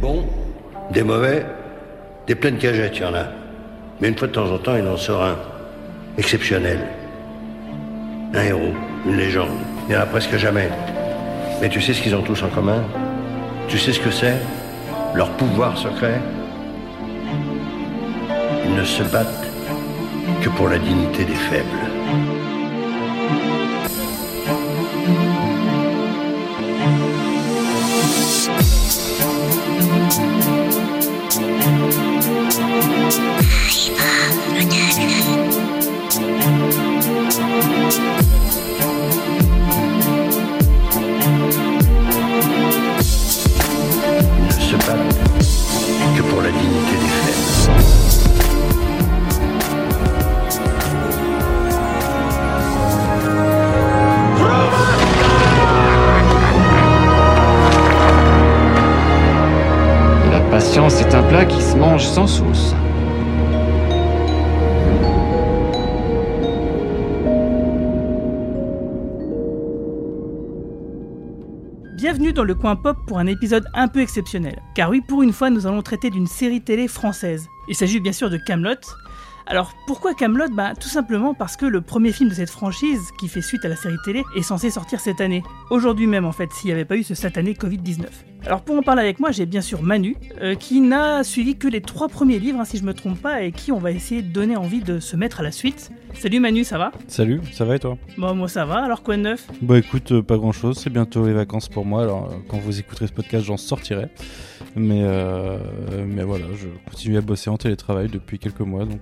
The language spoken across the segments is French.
bons, des mauvais, des pleines cagettes, il y en a. Mais une fois de temps en temps, il en sort un. Exceptionnel. Un héros, une légende. Il n'y en a presque jamais. Mais tu sais ce qu'ils ont tous en commun? Tu sais ce que c'est? Leur pouvoir secret? Ils ne se battent que pour la dignité des faibles. Mange sans sauce. Bienvenue dans le coin pop pour un épisode un peu exceptionnel. Car oui, pour une fois, nous allons traiter d'une série télé française. Il s'agit bien sûr de Camelot. Alors pourquoi Camelot? Bah tout simplement parce que le premier film de cette franchise, qui fait suite à la série télé, est censé sortir cette année. Aujourd'hui même en fait, s'il n'y avait pas eu ce satané Covid-19. Alors pour en parler avec moi, j'ai bien sûr Manu, euh, qui n'a suivi que les trois premiers livres, hein, si je me trompe pas, et qui on va essayer de donner envie de se mettre à la suite. Salut Manu, ça va? Salut, ça va et toi? Bon moi ça va, alors quoi de neuf? Bah écoute, euh, pas grand chose, c'est bientôt les vacances pour moi, alors euh, quand vous écouterez ce podcast, j'en sortirai. Mais, mais voilà, je continue à bosser en télétravail depuis quelques mois, donc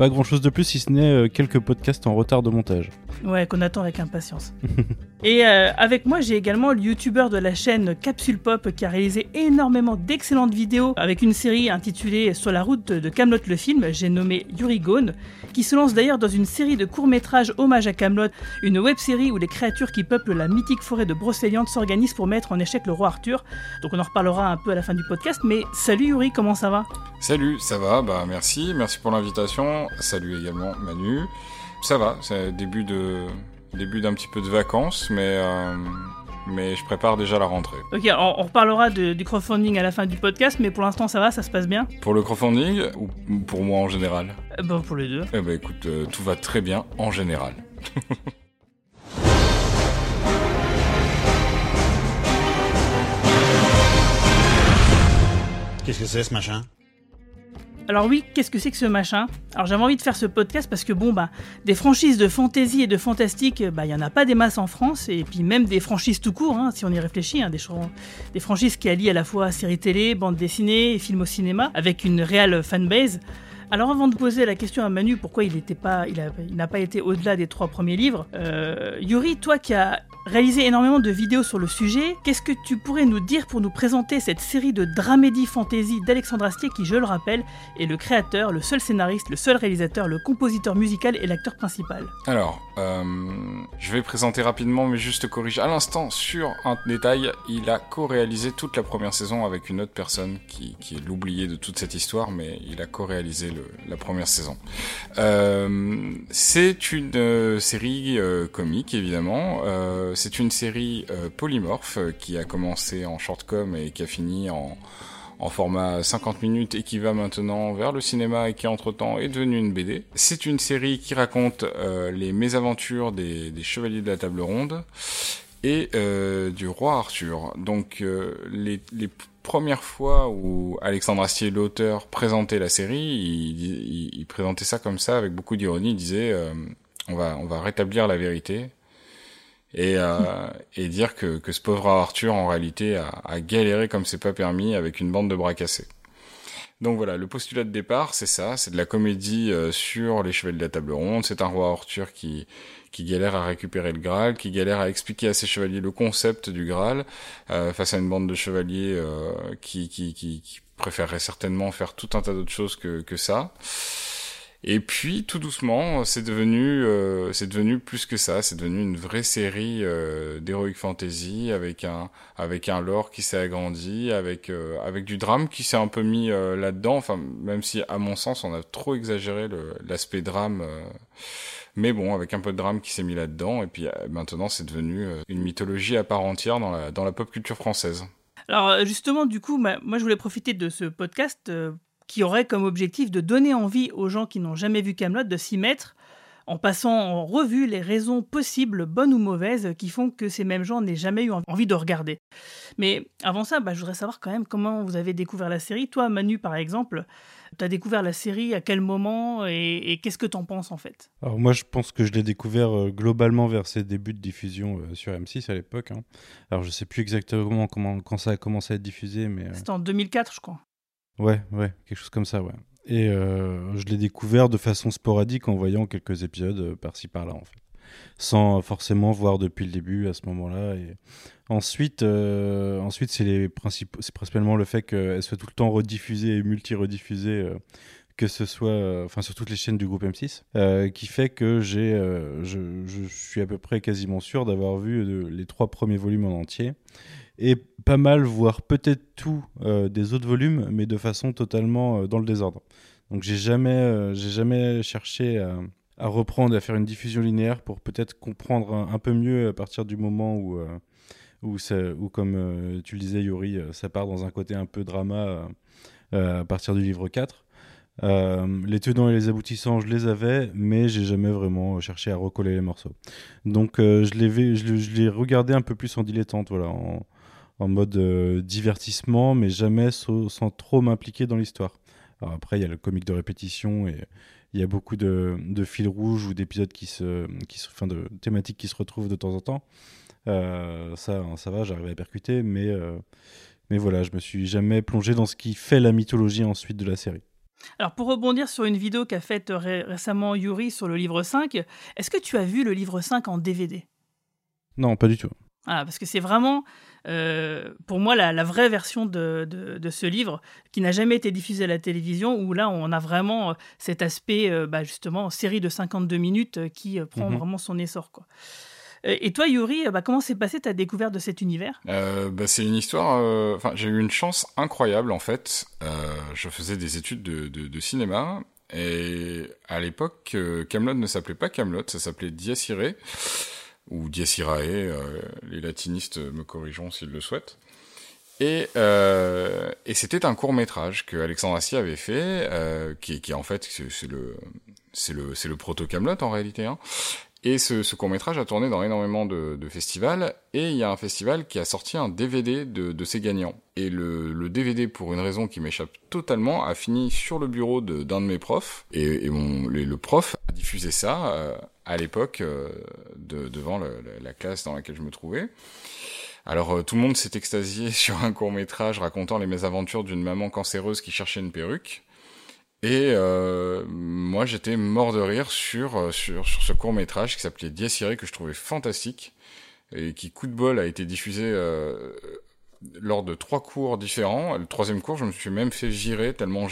pas grand chose de plus si ce n'est euh, quelques podcasts en retard de montage. Ouais, qu'on attend avec impatience. Et euh, avec moi, j'ai également le youtubeur de la chaîne Capsule Pop qui a réalisé énormément d'excellentes vidéos avec une série intitulée Sur la route de Camelot le film, j'ai nommé Yuri Gone, qui se lance d'ailleurs dans une série de courts-métrages hommage à Camelot, une web-série où les créatures qui peuplent la mythique forêt de Brocéliande s'organisent pour mettre en échec le roi Arthur. Donc on en reparlera un peu à la fin du podcast, mais salut Yuri, comment ça va? Salut, ça va? Bah merci, merci pour l'invitation. Salut également Manu. Ça va, c'est début de début d'un petit peu de vacances, mais euh, mais je prépare déjà la rentrée. Ok, on, on reparlera de- du crowdfunding à la fin du podcast, mais pour l'instant ça va, ça se passe bien? Pour le crowdfunding ou pour moi en général? Euh, Bon, pour les deux. Eh ben écoute, euh, tout va très bien en général. Qu'est-ce que c'est ce machin? Alors oui, qu'est-ce que c'est que ce machin? Alors j'avais envie de faire ce podcast parce que bon bah des franchises de fantasy et de fantastique, bah il y en a pas des masses en France et puis même des franchises tout court, hein, si on y réfléchit, hein, des, des franchises qui allient à la fois séries télé, bande dessinée et films au cinéma avec une réelle fanbase. Alors avant de poser la question à Manu, pourquoi il était pas, il n'a pas été au-delà des trois premiers livres, euh, Yuri, toi qui as réalisé énormément de vidéos sur le sujet, qu'est-ce que tu pourrais nous dire pour nous présenter cette série de dramédie fantasy d'Alexandre Astier qui, je le rappelle, est le créateur, le seul scénariste, le seul réalisateur, le compositeur musical et l'acteur principal. Alors, euh, je vais présenter rapidement, mais juste corrige à l'instant sur un détail. Il a co-réalisé toute la première saison avec une autre personne qui, est l'oublié de toute cette histoire, mais il a co-réalisé la première saison. Euh, c'est une euh, série comique, évidemment. C'est une série euh, polymorphe euh, qui a commencé en shortcom et qui a fini en format 50 minutes et qui va maintenant vers le cinéma et qui entre-temps est devenu une BD. C'est une série qui raconte euh, les mésaventures des, chevaliers de la table ronde et euh, du roi Arthur. Donc euh, les, premières fois où Alexandre Astier, l'auteur, présentait la série, il, présentait ça comme ça avec beaucoup d'ironie. Il disait euh, on va rétablir la vérité et, euh, et dire que, que ce pauvre Arthur en réalité a, a galéré comme c'est pas permis avec une bande de bras cassés. Donc voilà, le postulat de départ, c'est ça, c'est de la comédie euh, sur les chevaliers de la table ronde. C'est un roi Arthur qui qui galère à récupérer le Graal, qui galère à expliquer à ses chevaliers le concept du Graal euh, face à une bande de chevaliers euh, qui, qui, qui, qui préférerait certainement faire tout un tas d'autres choses que, que ça. Et puis tout doucement, c'est devenu, euh, c'est devenu plus que ça. C'est devenu une vraie série euh, d'heroic fantasy avec un, avec un lore qui s'est agrandi, avec, euh, avec du drame qui s'est un peu mis euh, là-dedans. Enfin, même si à mon sens, on a trop exagéré l'aspect drame. mais bon, avec un peu de drame qui s'est mis là-dedans. Et puis maintenant, c'est devenu une mythologie à part entière dans la, dans la pop culture française. Alors justement, du coup, moi je voulais profiter de ce podcast qui aurait comme objectif de donner envie aux gens qui n'ont jamais vu Camelot de s'y mettre en passant en revue les raisons possibles, bonnes ou mauvaises, qui font que ces mêmes gens n'aient jamais eu envie de regarder. Mais avant ça, bah, je voudrais savoir quand même comment vous avez découvert la série. Toi, Manu, par exemple, tu as découvert la série à quel moment et, qu'est-ce que tu en penses en fait? Alors moi, je pense que je l'ai découvert euh, globalement vers ses débuts de diffusion euh, sur M6 à l'époque. Hein. Alors je sais plus exactement comment, quand ça a commencé à être diffusé, mais... Euh, C'était en 2004, je crois. Ouais, ouais, quelque chose comme ça, ouais. Et euh, je l'ai découvert de façon sporadique en voyant quelques épisodes euh, par-ci par-là, en fait. Sans forcément voir depuis le début à ce moment-là. Et ensuite, euh, ensuite c'est principalement le fait qu'elle soit tout le temps rediffusée et multi-rediffusée que ce soit enfin sur toutes les chaînes du groupe M6 qui fait que je, suis à peu près quasiment sûr d'avoir vu les trois premiers volumes en entier et pas mal, voire peut-être tout euh, des autres volumes, mais de façon totalement euh, dans le désordre. Donc j'ai jamais, euh, jamais cherché à, reprendre, à faire une diffusion linéaire pour peut-être comprendre un, peu mieux à partir du moment où, où, où comme tu le disais Yuri, ça part dans un côté un peu drama à partir du livre 4. les tenants et les aboutissants, je les avais, mais j'ai jamais vraiment cherché à recoller les morceaux. Donc je l'ai je l'ai regardé un peu plus en dilettante, voilà, en mode euh, divertissement, mais jamais sans trop m'impliquer dans l'histoire. Alors après, il y a le comique de répétition et il y a beaucoup de, fils rouges ou d'épisodes qui se, qui se, enfin de thématiques qui se retrouvent de temps en temps. Euh, ça, ça va, j'arrive à percuter, mais, euh, mais voilà, je me suis jamais plongé dans ce qui fait la mythologie ensuite de la série. Alors pour rebondir sur une vidéo qu'a faite récemment Yuri sur le livre 5, est-ce que tu as vu le livre 5 en DVD Non, pas du tout. Ah, parce que c'est vraiment, euh, pour moi, la, vraie version de, ce livre qui n'a jamais été diffusé à la télévision, où là, on a vraiment euh, cet aspect, euh, bah, justement, série de 52 minutes qui prend mhm. vraiment son essor. Quoi. Et toi, Yuri, bah, comment s'est passée ta découverte de cet univers? Bah, C'est une histoire. Enfin, j'ai eu une chance incroyable en fait. je faisais des études de, de cinéma et à l'époque, Camelot ne s'appelait pas Camelot, ça s'appelait Irae ou Dies euh, les latinistes me corrigeront s'ils le souhaitent. Et, euh, c'était un court métrage que Alexandre avait fait, euh, qui, qui en fait c'est le c'est le le proto Camelot en réalité. Hein. Et ce, court métrage a tourné dans énormément de, festivals, et il y a un festival qui a sorti un DVD de, ses gagnants. Et le, DVD, pour une raison qui m'échappe totalement, a fini sur le bureau d'un de, mes profs, et, le, prof a diffusé ça à l'époque euh, de, devant la classe dans laquelle je me trouvais. Alors euh, tout le monde s'est extasié sur un court métrage racontant les mésaventures d'une maman cancéreuse qui cherchait une perruque. Et euh, moi, j'étais mort de rire sur, sur, ce court métrage qui s'appelait Dies que je trouvais fantastique et qui, coup de bol, a été diffusé lors de trois cours différents. Le troisième cours, je me suis même fait virer tellement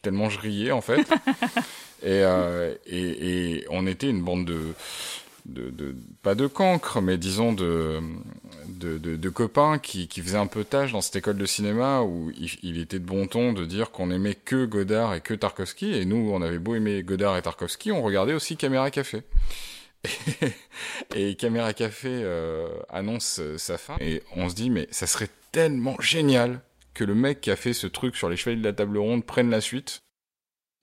tellement je riais en fait. et, euh, et, et on était une bande de de, de, pas de cancre, mais disons de, de, de, copains qui, qui faisaient un peu tâche dans cette école de cinéma où il, était de bon ton de dire qu'on aimait que Godard et que Tarkovsky. Et nous, on avait beau aimer Godard et Tarkovsky, on regardait aussi Caméra Café. Et, Caméra Café euh, annonce sa fin et on se dit mais ça serait tellement génial que le mec qui a fait ce truc sur les chevaliers de la table ronde prenne la suite.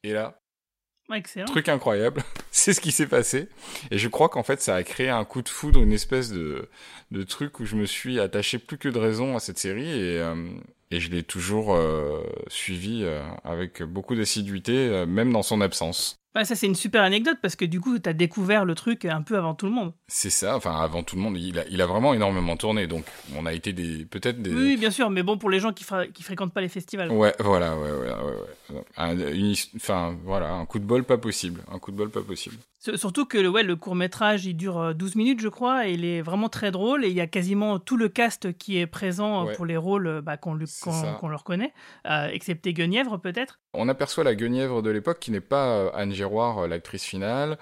Et là, Truc incroyable, c'est ce qui s'est passé. Et je crois qu'en fait, ça a créé un coup de foudre, une espèce de, de truc où je me suis attaché plus que de raison à cette série. Et, euh, et je l'ai toujours euh, suivi euh, avec beaucoup d'assiduité, même dans son absence. Bah, ça, c'est une super anecdote parce que du coup, tu as découvert le truc un peu avant tout le monde. C'est ça, enfin, avant tout le monde. Il a, il a vraiment énormément tourné, donc on a été des, peut-être des. Oui, bien sûr, mais bon, pour les gens qui, qui fréquentent pas les festivals. Ouais, voilà, ouais, ouais, ouais. Un, enfin, voilà, un coup de bol pas possible. Un coup de bol pas possible. Surtout que ouais, le court métrage, il dure 12 euh, minutes, je crois, et il est vraiment très drôle. Et il y a quasiment tout le cast qui est présent euh, pour les rôles bah, qu'on leur connaît, euh, excepté Guenièvre peut-être. On aperçoit la Guenièvre de l'époque qui n'est pas Anne Giroir, l'actrice finale.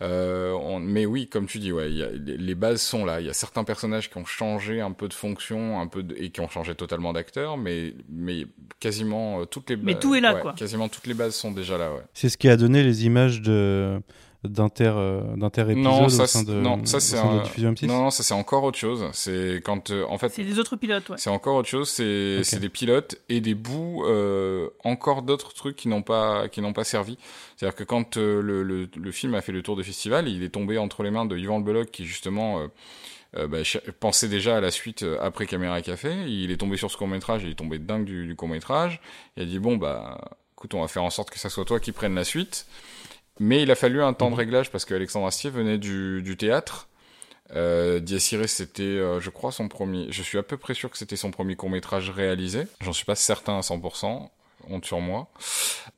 Mais oui, comme tu dis, ouais, les bases sont là. Il y a certains personnages qui ont changé un peu de fonction, un peu et qui ont changé totalement d'acteur, mais mais quasiment toutes les. Mais tout est là, quoi. Quasiment toutes les bases sont déjà là. Ouais. C'est ce qui a donné les images de d'inter euh, d'inter Non, épisode ça, au sein c'est- de non, ça, c'est sein de la un- diffusion M6 Non, non, ça c'est encore autre chose. C'est quand, euh, en fait, C'est les autres pilotes, ouais. C'est encore autre chose, c'est Ok. c'est des pilotes et des bouts, euh, encore d'autres trucs qui n'ont pas qui n'ont pas servi. C'est-à-dire que quand euh, le, le, le film a fait le tour des festivals, il est tombé entre les mains de Yvan Le Bolloc qui justement euh, euh, bah, pensait déjà à la suite euh, après Caméra Café. Il est tombé sur ce court métrage, il est tombé dingue du, du court métrage. Il a dit bon bah écoute, on va faire en sorte que ça soit toi qui prenne la suite. Mais il a fallu un temps de réglage parce qu'Alexandre Astier venait du, du théâtre. Euh, Dias Irae, c'était, euh, je crois, son premier. Je suis à peu près sûr que c'était son premier court métrage réalisé. J'en suis pas certain à 100%. Honte sur moi.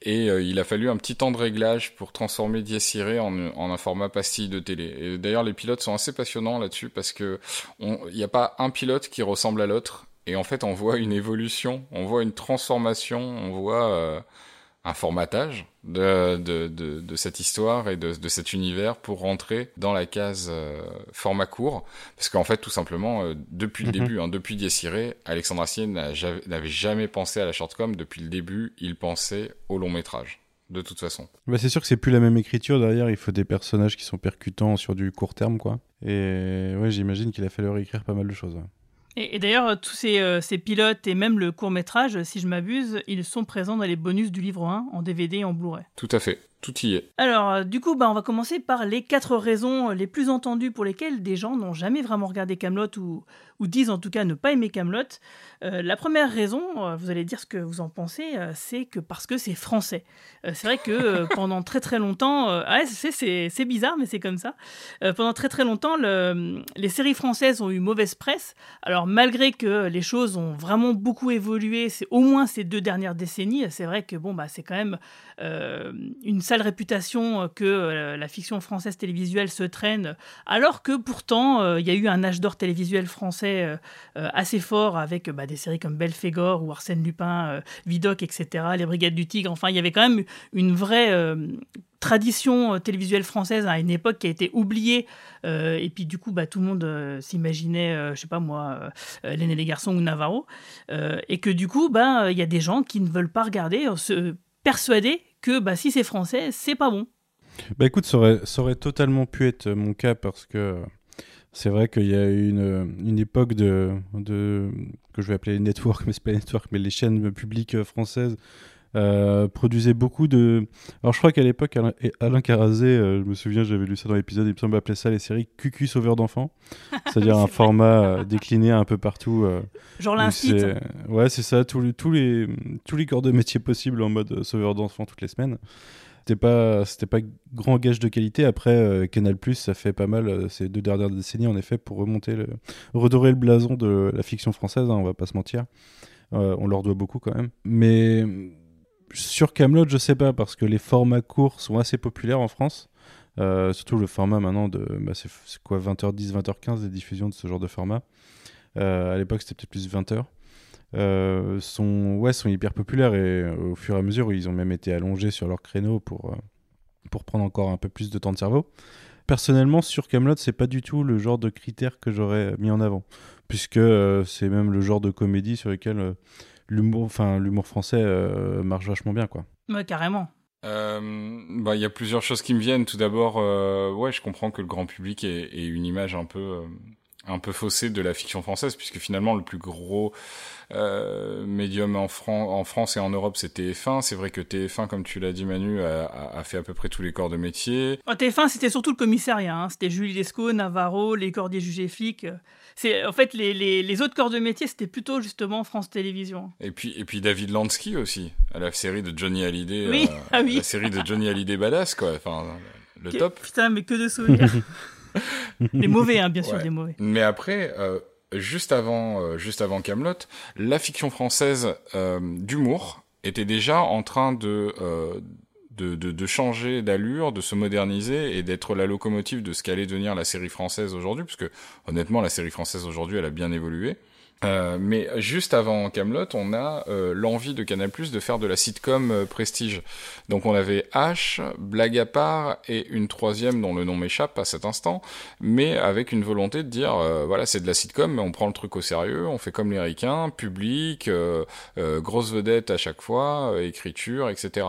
Et euh, il a fallu un petit temps de réglage pour transformer Dias Irae en, en un format pastille de télé. Et d'ailleurs, les pilotes sont assez passionnants là-dessus parce que il n'y a pas un pilote qui ressemble à l'autre. Et en fait, on voit une évolution, on voit une transformation, on voit euh, un formatage de, de, de, de cette histoire et de, de cet univers pour rentrer dans la case euh, format court. Parce qu'en fait, tout simplement, euh, depuis le Mhm. début, hein, depuis Dies Irae, Alexandre ja- n'avait jamais pensé à la shortcom. Depuis le début, il pensait au long métrage. De toute façon. Bah, c'est sûr que c'est plus la même écriture derrière, il faut des personnages qui sont percutants sur du court terme quoi. Et ouais, j'imagine qu'il a fallu réécrire pas mal de choses. ouais. Et, d'ailleurs, tous ces, euh, ces pilotes et même le court métrage, si je m'abuse, ils sont présents dans les bonus du livre 1 en DVD et en Blu-ray. Tout à fait. Tout y est. Alors, euh, du coup, bah, on va commencer par les quatre raisons euh, les plus entendues pour lesquelles des gens n'ont jamais vraiment regardé Camelot ou, ou disent en tout cas ne pas aimer Camelot. la première raison, euh, vous allez dire ce que vous en pensez, euh, c'est que parce que c'est français. Euh, c'est vrai que euh, pendant très très longtemps, euh, c'est- bizarre, mais c'est comme ça. Euh, pendant très très longtemps, le- les séries françaises ont eu mauvaise presse. Alors, malgré que les choses ont vraiment beaucoup évolué, c'est au moins ces deux dernières décennies, c'est vrai que bon, bah, c'est quand même euh, une sale réputation euh, que euh, la fiction française télévisuelle se traîne, alors que pourtant euh, il y a eu un âge d'or télévisuel français euh, euh, assez fort avec euh, bah, des séries comme Belphégor ou Arsène Lupin, euh, Vidocq, etc., Les Brigades du Tigre. Enfin, il y avait quand même une vraie euh, tradition euh, télévisuelle française à une époque qui a été oubliée euh, et puis du coup bah, tout le monde euh, s'imaginait euh, je sais pas moi euh, euh, L'aîné des garçons ou Navarro euh, et que du coup bah il y a des gens qui ne veulent pas regarder euh, se persuadés que bah, si c'est français c'est pas bon. Bah écoute, ça aurait, totalement pu être mon cas parce que euh, c'est vrai qu'il y a eu une, une époque de, de que je vais appeler les networks, mais c'est pas les networks, mais les chaînes publiques euh, françaises euh, produisaient beaucoup de. Alors je crois qu'à l'époque, Alain, Carazé, euh, je me souviens, j'avais lu ça dans l'épisode, il me semble appeler ça les séries QQ sauveurs d'enfants, c'est-à-dire un format euh, décliné un peu partout. genre l'incite Ouais, c'est ça, tous les, tous, les, tous les corps de métier possibles en mode sauveur d'enfants toutes les semaines. C'était pas, c'était pas grand gage de qualité. Après, euh, Canal ça fait pas mal euh, ces deux dernières décennies, en effet, pour remonter, le, redorer le blason de la fiction française, hein, on va pas se mentir. Euh, on leur doit beaucoup quand même. Mais sur Camelot, je sais pas, parce que les formats courts sont assez populaires en France. Euh, surtout le format maintenant de. Bah, c'est quoi, 20h10, 20h15, les diffusions de ce genre de format. Euh, à l'époque, c'était peut-être plus 20h. Euh, sont, ouais, sont hyper populaires et euh, au fur et à mesure, ils ont même été allongés sur leur créneau pour, euh, pour prendre encore un peu plus de temps de cerveau. Personnellement, sur Camelot, c'est pas du tout le genre de critère que j'aurais mis en avant, puisque c'est même le genre de comédie sur lequel l'humour, enfin l'humour français euh, marche vachement bien, quoi. Ouais, carrément Euh, bah, il y a plusieurs choses qui me viennent. Tout d'abord, euh, ouais, je comprends que le grand public ait, ait une image un peu, euh, un peu faussée de la fiction française, puisque finalement le plus gros euh, médium en, Fran en France et en Europe, c'est TF1. C'est vrai que TF1, comme tu l'as dit, Manu, a, a- a fait à peu près tous les corps de métier. En TF1, c'était surtout le commissariat. hein. C'était Julie Lescaut, Navarro, les cordiers jugés flics. C'est en fait les, les, les autres corps de métier, c'était plutôt justement France Télévisions. Et puis, et puis David Lansky aussi, à la série de Johnny Hallyday. Oui, euh, ah oui. La série de Johnny Hallyday badass, quoi. Enfin, le Que- top. Putain, mais que de souvenirs. des mauvais, hein, bien sûr, Ouais. des mauvais. Mais après, euh, juste avant, euh, juste avant Camelot, la fiction française euh, d'humour était déjà en train de, de, de, de changer d'allure, de se moderniser et d'être la locomotive de ce qu'allait devenir la série française aujourd'hui, parce que honnêtement, la série française aujourd'hui, elle a bien évolué. Euh, mais juste avant Camelot, on a euh, l'envie de Canal+ de faire de la sitcom euh, prestige. Donc on avait H, blague à part et une troisième dont le nom m'échappe à cet instant, mais avec une volonté de dire euh, voilà c'est de la sitcom, mais on prend le truc au sérieux, on fait comme les ricains, public, euh, grosse vedette à chaque fois, écriture, etc.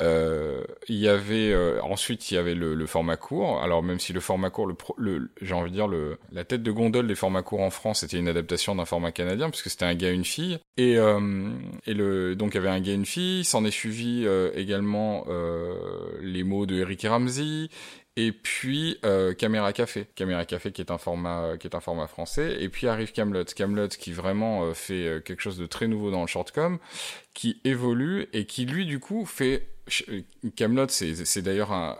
Euh, il y avait euh, ensuite il y avait le, le, format court. Alors même si le format court, le, le j'ai envie de dire le la tête de gondole des formats courts en France, c'était une adaptation d'un format canadien puisque c'était un gars et une fille. Et euh, et le donc il y avait un gars et une fille. S'en est suivi euh, également les mots de Eric et Ramsey et puis euh, Caméra Café, Caméra Café qui est un format qui est un format français, et puis arrive Camelot, Camelot qui vraiment fait quelque chose de très nouveau dans le shortcom, qui évolue et qui lui du coup fait Camelot, c'est d'ailleurs un,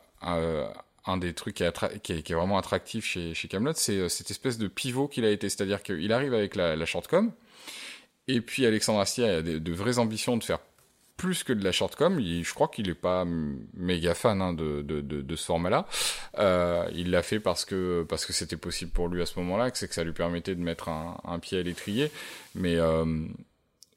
un, des trucs qui est, vraiment attractif chez, chez Camelot, c'est euh, cette espèce de pivot qu'il a été. C'est-à-dire qu'il arrive avec la, la shortcom, et puis Alexandre Astier a de, vraies ambitions de faire plus que de la shortcom. je crois qu'il est pas méga fan hein, de, ce format-là. Euh, il l'a fait parce que parce que c'était possible pour lui à ce moment-là, que c'est que ça lui permettait de mettre un, pied à l'étrier. Mais euh,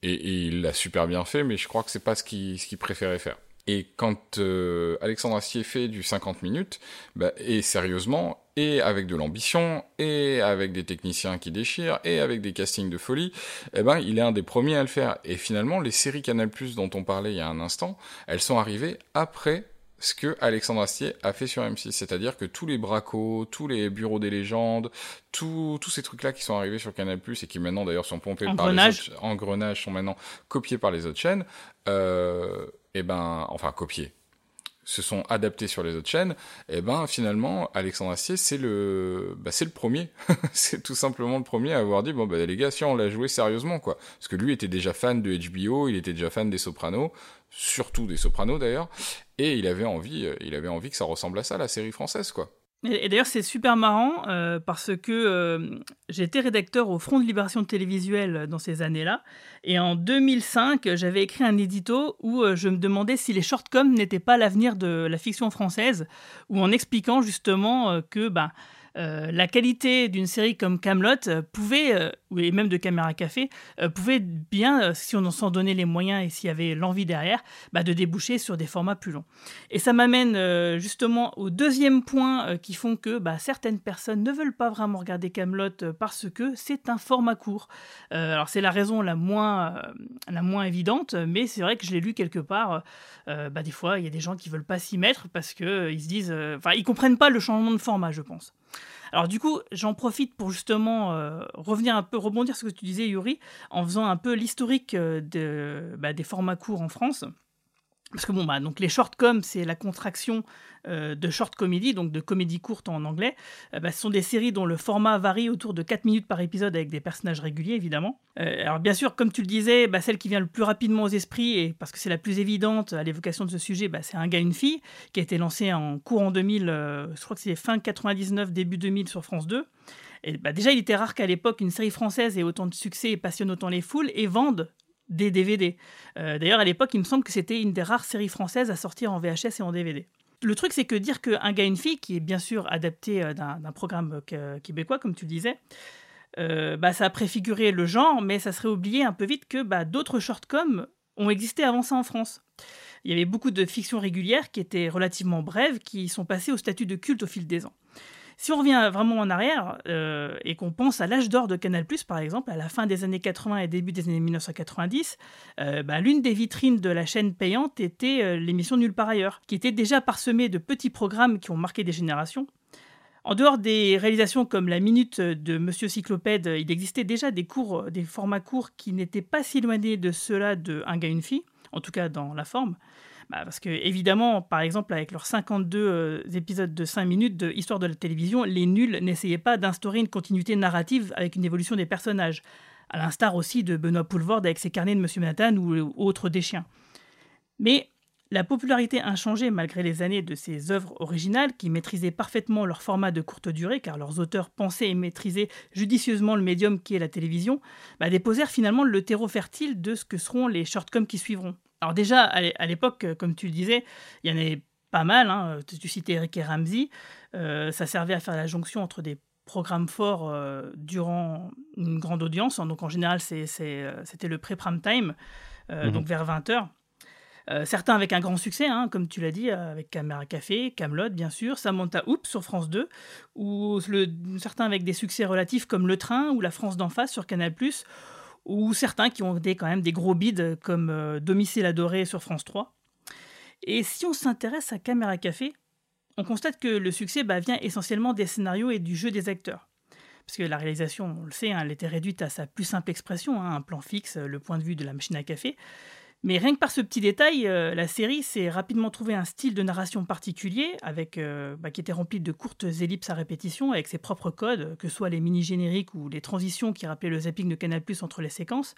et, il l'a super bien fait, mais je crois que c'est pas ce qu'il préférait faire. Et quand euh, Alexandre Astier fait du 50 minutes, bah, et sérieusement, et avec de l'ambition, et avec des techniciens qui déchirent, et avec des castings de folie, eh ben, il est un des premiers à le faire. Et finalement, les séries Canal+, dont on parlait il y a un instant, elles sont arrivées après ce que Alexandre Astier a fait sur M6, c'est-à-dire que tous les bracos, tous les bureaux des légendes, tous ces trucs-là qui sont arrivés sur Canal+ et qui maintenant d'ailleurs sont pompés par les autres, engrenages sont maintenant copiés par les autres chaînes, euh, et eh ben, enfin copiés, se sont adaptés sur les autres chaînes, et eh ben finalement Alexandre Astier c'est le bah, c'est le premier, c'est tout simplement le premier à avoir dit bon bah les gars si on l'a joué sérieusement quoi, parce que lui était déjà fan de HBO, il était déjà fan des Sopranos, surtout des Sopranos d'ailleurs, et il avait envie euh, il avait envie que ça ressemble à ça la série française quoi. Et, d'ailleurs, c'est super marrant euh, parce que euh, été rédacteur au Front de Libération Télévisuelle dans ces années-là. Et en 2005, j'avais écrit un édito où euh, je me demandais si les shortcoms n'étaient pas l'avenir de la fiction française, ou en expliquant justement que euh, la qualité d'une série comme Camelot pouvait, et même de Caméra Café, pouvait bien, si on s'en donnait les moyens et s'il y avait l'envie derrière, bah, de déboucher sur des formats plus longs. Et ça m'amène justement au deuxième point qui font que bah, certaines personnes ne veulent pas vraiment regarder Camelot parce que c'est un format court. alors c'est la raison la moins, la moins évidente, mais c'est vrai que je l'ai lu quelque part. bah, des fois, il y a des gens qui veulent pas s'y mettre parce que ils se disent, enfin, ils comprennent pas le changement de format, je pense. Alors du coup, j'en profite pour justement euh, revenir un peu, rebondir sur ce que tu disais, Yuri, en faisant un peu l'historique euh, bah, des formats courts en France. Parce que bon, bah, donc les shortcoms, c'est la contraction euh, de short comedy, donc de comédie courte en anglais. Euh, bah, ce sont des séries dont le format varie autour de 4 minutes par épisode avec des personnages réguliers, évidemment. Euh, alors bien sûr, comme tu le disais, bah, celle qui vient le plus rapidement aux esprits, et parce que c'est la plus évidente à l'évocation de ce sujet, c'est Un gars, une fille, qui a été lancé en cours en 2000, je crois que c'est fin 99, début 2000 sur France 2. Et déjà, il était rare qu'à l'époque, une série française ait autant de succès et passionne autant les foules et vende des DVD. Euh, d'ailleurs, à l'époque, il me semble que c'était une des rares séries françaises à sortir en VHS et en DVD. Le truc, c'est que dire qu'un gars, une fille, qui est bien sûr adapté euh, d'un programme québécois, comme tu le disais, euh, bah, ça a préfiguré le genre, mais ça serait oublié un peu vite que bah, d'autres shortcoms ont existé avant ça en France. Il y avait beaucoup de fictions régulières qui étaient relativement brèves, qui sont passées au statut de culte au fil des ans. Si on revient vraiment en arrière euh, et qu'on pense à l'âge d'or de Canal+, par exemple, à la fin des années 80 et début des années 1990, euh, bah, l'une des vitrines de la chaîne payante était euh, l'émission Nulle part ailleurs, qui était déjà parsemée de petits programmes qui ont marqué des générations. En dehors des réalisations comme la minute de Monsieur Cyclopède, il existait déjà des cours, des formats courts qui n'étaient pas si éloignés de ceux-là de Un gars, une fille, en tout cas dans la forme. Bah, parce que, évidemment, par exemple, avec leurs 52 euh, épisodes de 5 minutes de Histoire de la télévision, les nuls n'essayaient pas d'instaurer une continuité narrative avec une évolution des personnages, à l'instar aussi de Benoît Poulvord avec ses carnets de Monsieur Manhattan ou, autres des chiens. Mais la popularité inchangée malgré les années de ces œuvres originales qui maîtrisaient parfaitement leur format de courte durée car leurs auteurs pensaient et maîtrisaient judicieusement le médium qui est la télévision, bah, déposèrent finalement le terreau fertile de ce que seront les shortcoms qui suivront. Alors déjà, à l'époque, euh, comme tu le disais, il y en avait pas mal. Hein. Tu citais Eric et Ramsey. Euh, ça servait à faire la jonction entre des programmes forts euh, durant une grande audience. Donc en général, c'était le pré-prime time, mhm. donc vers 20h. certains avec un grand succès, hein, comme tu l'as dit, avec Caméra Café, Camelot, bien sûr, Samantha Oups sur France 2, ou certains avec des succès relatifs comme Le Train ou La France d'en face sur Canal+, ou certains qui ont été quand même des gros bids comme euh, Domicile adoré sur France 3. Et si on s'intéresse à Caméra Café, on constate que le succès bah, vient essentiellement des scénarios et du jeu des acteurs. Parce que la réalisation, on le sait, hein, elle était réduite à sa plus simple expression, hein, un plan fixe, le point de vue de la machine à café. Mais rien que par ce petit détail, euh, la série s'est rapidement trouvé un style de narration particulier, avec, euh, bah, qui était rempli de courtes ellipses à répétition, avec ses propres codes, que soit les mini-génériques ou les transitions qui rappelaient le zapping de Canal entre les séquences.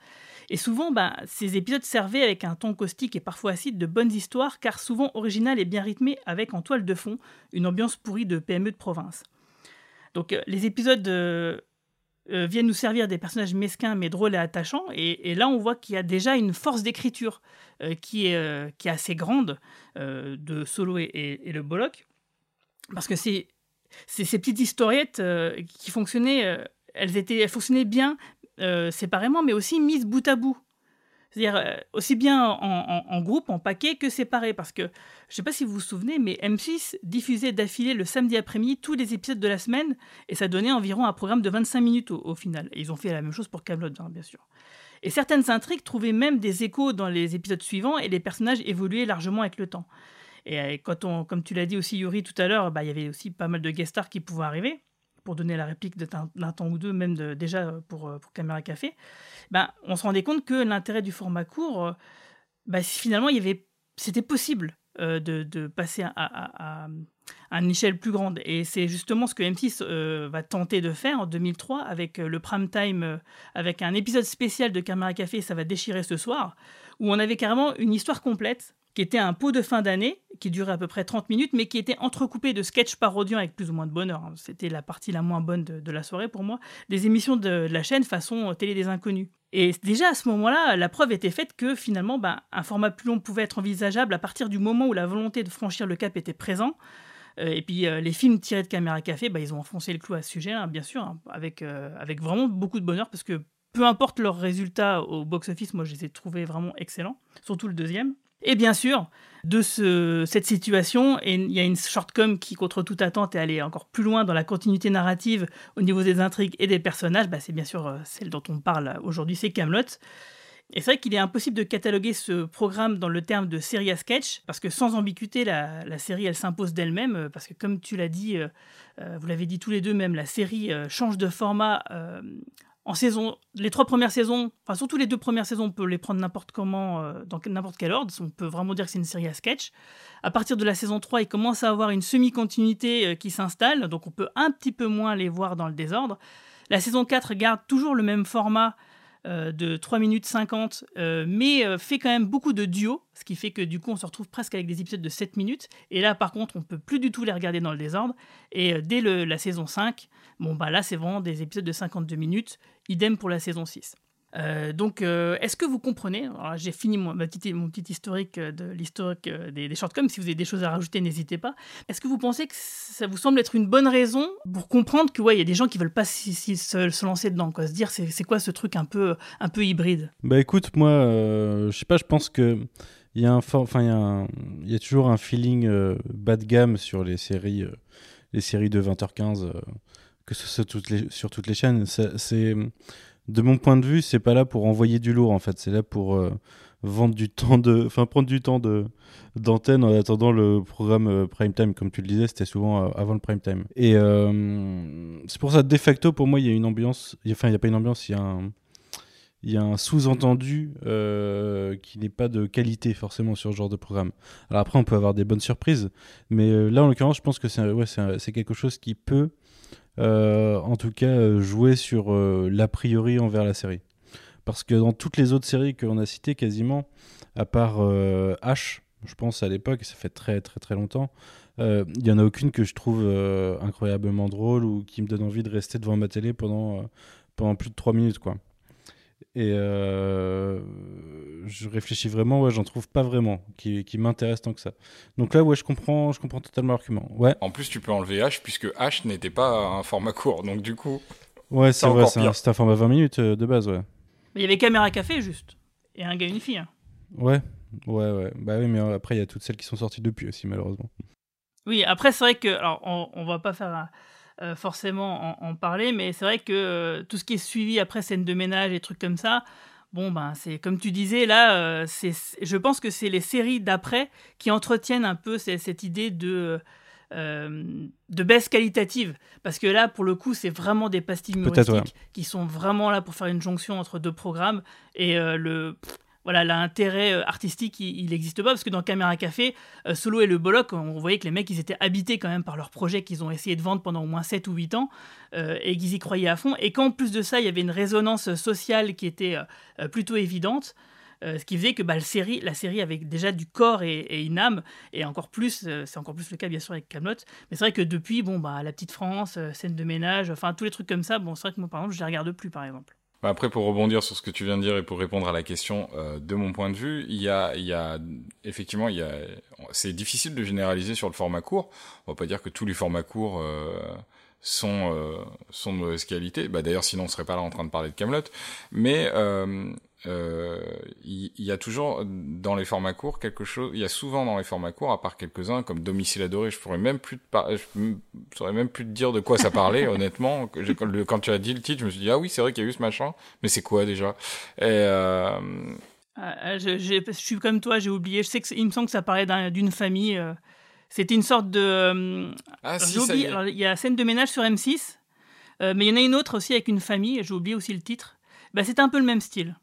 Et souvent, bah, ces épisodes servaient avec un ton caustique et parfois acide de bonnes histoires, car souvent originales et bien rythmées, avec en toile de fond une ambiance pourrie de PME de province. Donc euh, les épisodes euh, viennent nous servir des personnages mesquins mais drôles et attachants. Et, là, on voit qu'il y a déjà une force d'écriture euh, qui, est, euh, qui est assez grande de Solo et, le Bollock. Parce que c'est ces petites historiettes qui fonctionnaient, elles, étaient, elles fonctionnaient bien séparément, mais aussi mises bout à bout. C'est-à-dire euh, aussi bien en, groupe, en paquet que séparé. Parce que, je ne sais pas si vous vous souvenez, mais M6 diffusait d'affilée le samedi après-midi tous les épisodes de la semaine et ça donnait environ un programme de 25 minutes au, final. Et ils ont fait la même chose pour Camelot, hein, bien sûr. Et certaines intrigues trouvaient même des échos dans les épisodes suivants et les personnages évoluaient largement avec le temps. Et euh, quand on, comme tu l'as dit aussi Yuri tout à l'heure, bah, il y avait aussi pas mal de guest stars qui pouvaient arriver pour donner la réplique d'un temps ou deux, même déjà pour, euh, pour Caméra Café, ben, on se rendait compte que l'intérêt du format court, euh, ben, finalement, c'était possible euh, de, passer à, une échelle plus grande. Et c'est justement ce que M6 va tenter de faire en 2003 avec le prime time, avec un épisode spécial de Caméra Café, ça va déchirer ce soir, où on avait carrément une histoire complète qui était un pot de fin d'année, qui durait à peu près 30 minutes, mais qui était entrecoupé de sketchs parodiants avec plus ou moins de bonheur. Hein. C'était la partie la moins bonne de, la soirée pour moi, des émissions de, la chaîne façon Télé des Inconnus. Et déjà à ce moment-là, la preuve était faite que finalement, ben, un format plus long pouvait être envisageable à partir du moment où la volonté de franchir le cap était présent. Euh, et puis euh, les films tirés de Caméra Café, ben, ils ont enfoncé le clou à ce sujet, hein, bien sûr, hein, avec, euh, avec vraiment beaucoup de bonheur, parce que peu importe leurs résultats au box-office, moi je les ai trouvés vraiment excellents, surtout le deuxième. Et bien sûr, de cette situation, il y a une shortcom qui, contre toute attente, est allée encore plus loin dans la continuité narrative au niveau des intrigues et des personnages. Bah, c'est bien sûr euh, celle dont on parle aujourd'hui, c'est Camelot. Et c'est vrai qu'il est impossible de cataloguer ce programme dans le terme de série à sketch, parce que sans ambiguïté, la, série, elle s'impose d'elle-même, euh, parce que comme tu l'as dit, euh, vous l'avez dit tous les deux même, la série change de format en saison, les trois premières saisons, enfin surtout les deux premières saisons, on peut les prendre n'importe comment, euh, dans n'importe quel ordre. On peut vraiment dire que c'est une série à sketch. À partir de la saison 3, il commence à avoir une semi-continuité euh, qui s'installe, donc on peut un petit peu moins les voir dans le désordre. La saison 4 garde toujours le même format euh, de 3 minutes 50, mais fait quand même beaucoup de duos, ce qui fait que du coup on se retrouve presque avec des épisodes de 7 minutes. Et là par contre on peut plus du tout les regarder dans le désordre. Et dès la saison 5, bon bah là c'est vraiment des épisodes de 52 minutes Idem pour la saison 6. Euh, donc, euh, est-ce que vous comprenez J'ai fini mon, petit historique euh, de l'historique des, des shortcoms. Si vous avez des choses à rajouter, n'hésitez pas. Est-ce que vous pensez que ça vous semble être une bonne raison pour comprendre que ouais, il y a des gens qui veulent pas se, lancer dedans, quoi, se dire c'est quoi ce truc un peu un peu hybride? Bah écoute, moi, je sais pas, je pense que il y a un, enfin il y, a toujours un feeling bas de gamme sur les séries, les séries de 20h15 que ce soit sur toutes les chaînes. C'est, de mon point de vue, c'est pas là pour envoyer du lourd en fait, c'est là pour euh, vendre du temps de, enfin prendre du temps de d'antenne en attendant le programme euh, prime time, comme tu le disais, c'était souvent euh, avant le prime time. Et c'est pour ça, de facto, pour moi, il y a une ambiance, enfin il n'y a pas une ambiance, il y a un il y a un sous-entendu qui n'est pas de qualité forcément sur ce genre de programme. Alors après, on peut avoir des bonnes surprises, mais là, en l'occurrence, je pense que c'est quelque chose qui peut en tout cas euh, jouer sur euh, l'a priori envers la série. Parce que dans toutes les autres séries qu'on a citées quasiment, à part H, je pense à l'époque, ça fait très très très longtemps, il n'y en a aucune que je trouve incroyablement drôle ou qui me donne envie de rester devant ma télé pendant, pendant plus de 3 minutes. quoi. Et euh, je réfléchis vraiment, ouais, j'en trouve pas vraiment qui, qui m'intéresse tant que ça. Donc là, ouais, je comprends, je comprends totalement l'argument. Ouais. En plus, tu peux enlever H puisque H n'était pas un format court, donc du coup. Ouais, c'est vrai, c'est un, format 20 minutes euh, de base, ouais. Mais il y avait caméra café juste, et un gars et une fille. Hein. Ouais, ouais, ouais. Bah oui, mais après, il y a toutes celles qui sont sorties depuis aussi, malheureusement. Oui, après, c'est vrai que. Alors, on, on va pas faire un euh, forcément en, parler, mais c'est vrai que euh, tout ce qui est suivi après scène de ménage et trucs comme ça, bon, ben, c'est comme tu disais, là, euh, c'est, je pense que c'est les séries d'après qui entretiennent un peu cette idée de, de baisse qualitative. Parce que là, pour le coup, c'est vraiment des pastilles humoristiques qui sont vraiment là pour faire une jonction entre deux programmes. Et le voilà, l'intérêt euh, artistique, il n'existe pas, parce que dans Caméra Café, euh, Solo et le Bollock, on voyait que les mecs, ils étaient habités quand même par leur projet qu'ils ont essayé de vendre pendant au moins 7 ou 8 ans, euh, et qu'ils y croyaient à fond, et qu'en plus de ça, il y avait une résonance sociale qui était plutôt évidente, ce qui faisait que bah, la, série, la série avait déjà du corps et, une âme, et encore plus, c'est encore plus le cas bien sûr avec Camelot. Mais c'est vrai que depuis, bon, bah, La Petite France, Scène de ménage, enfin tous les trucs comme ça, bon, c'est vrai que moi par exemple, je les regarde plus par exemple. Bah, après, pour rebondir sur ce que tu viens de dire et pour répondre à la question, euh, de mon point de vue, il y a, il y a effectivement, il y a, c'est difficile de généraliser sur le format court. On va pas dire que tous les formats courts euh, sont euh, sont de mauvaise qualité. Bah, d'ailleurs, sinon, on serait pas là en train de parler de Camelot. Mais euh, euh, il y, a toujours dans les formats courts quelque chose. Il y a souvent dans les formats courts, à part quelques-uns comme Domicile adoré, je pourrais même plus te je saurais même plus te dire de quoi ça parlait. honnêtement, quand tu as dit le titre, je me suis dit ah oui c'est vrai qu'il y a eu ce machin, mais c'est quoi déjà? Et euh... Ah, ah, je, je, suis comme toi, j'ai oublié. Je sais que il me semble que ça parlait d'une famille. Euh, c'était une sorte de. Ah si, ça y, Alors, il y a scène de ménage sur M6, euh, mais il y en a une autre aussi avec une famille. J'ai oublié aussi le titre. Bah, c'était un peu le même style.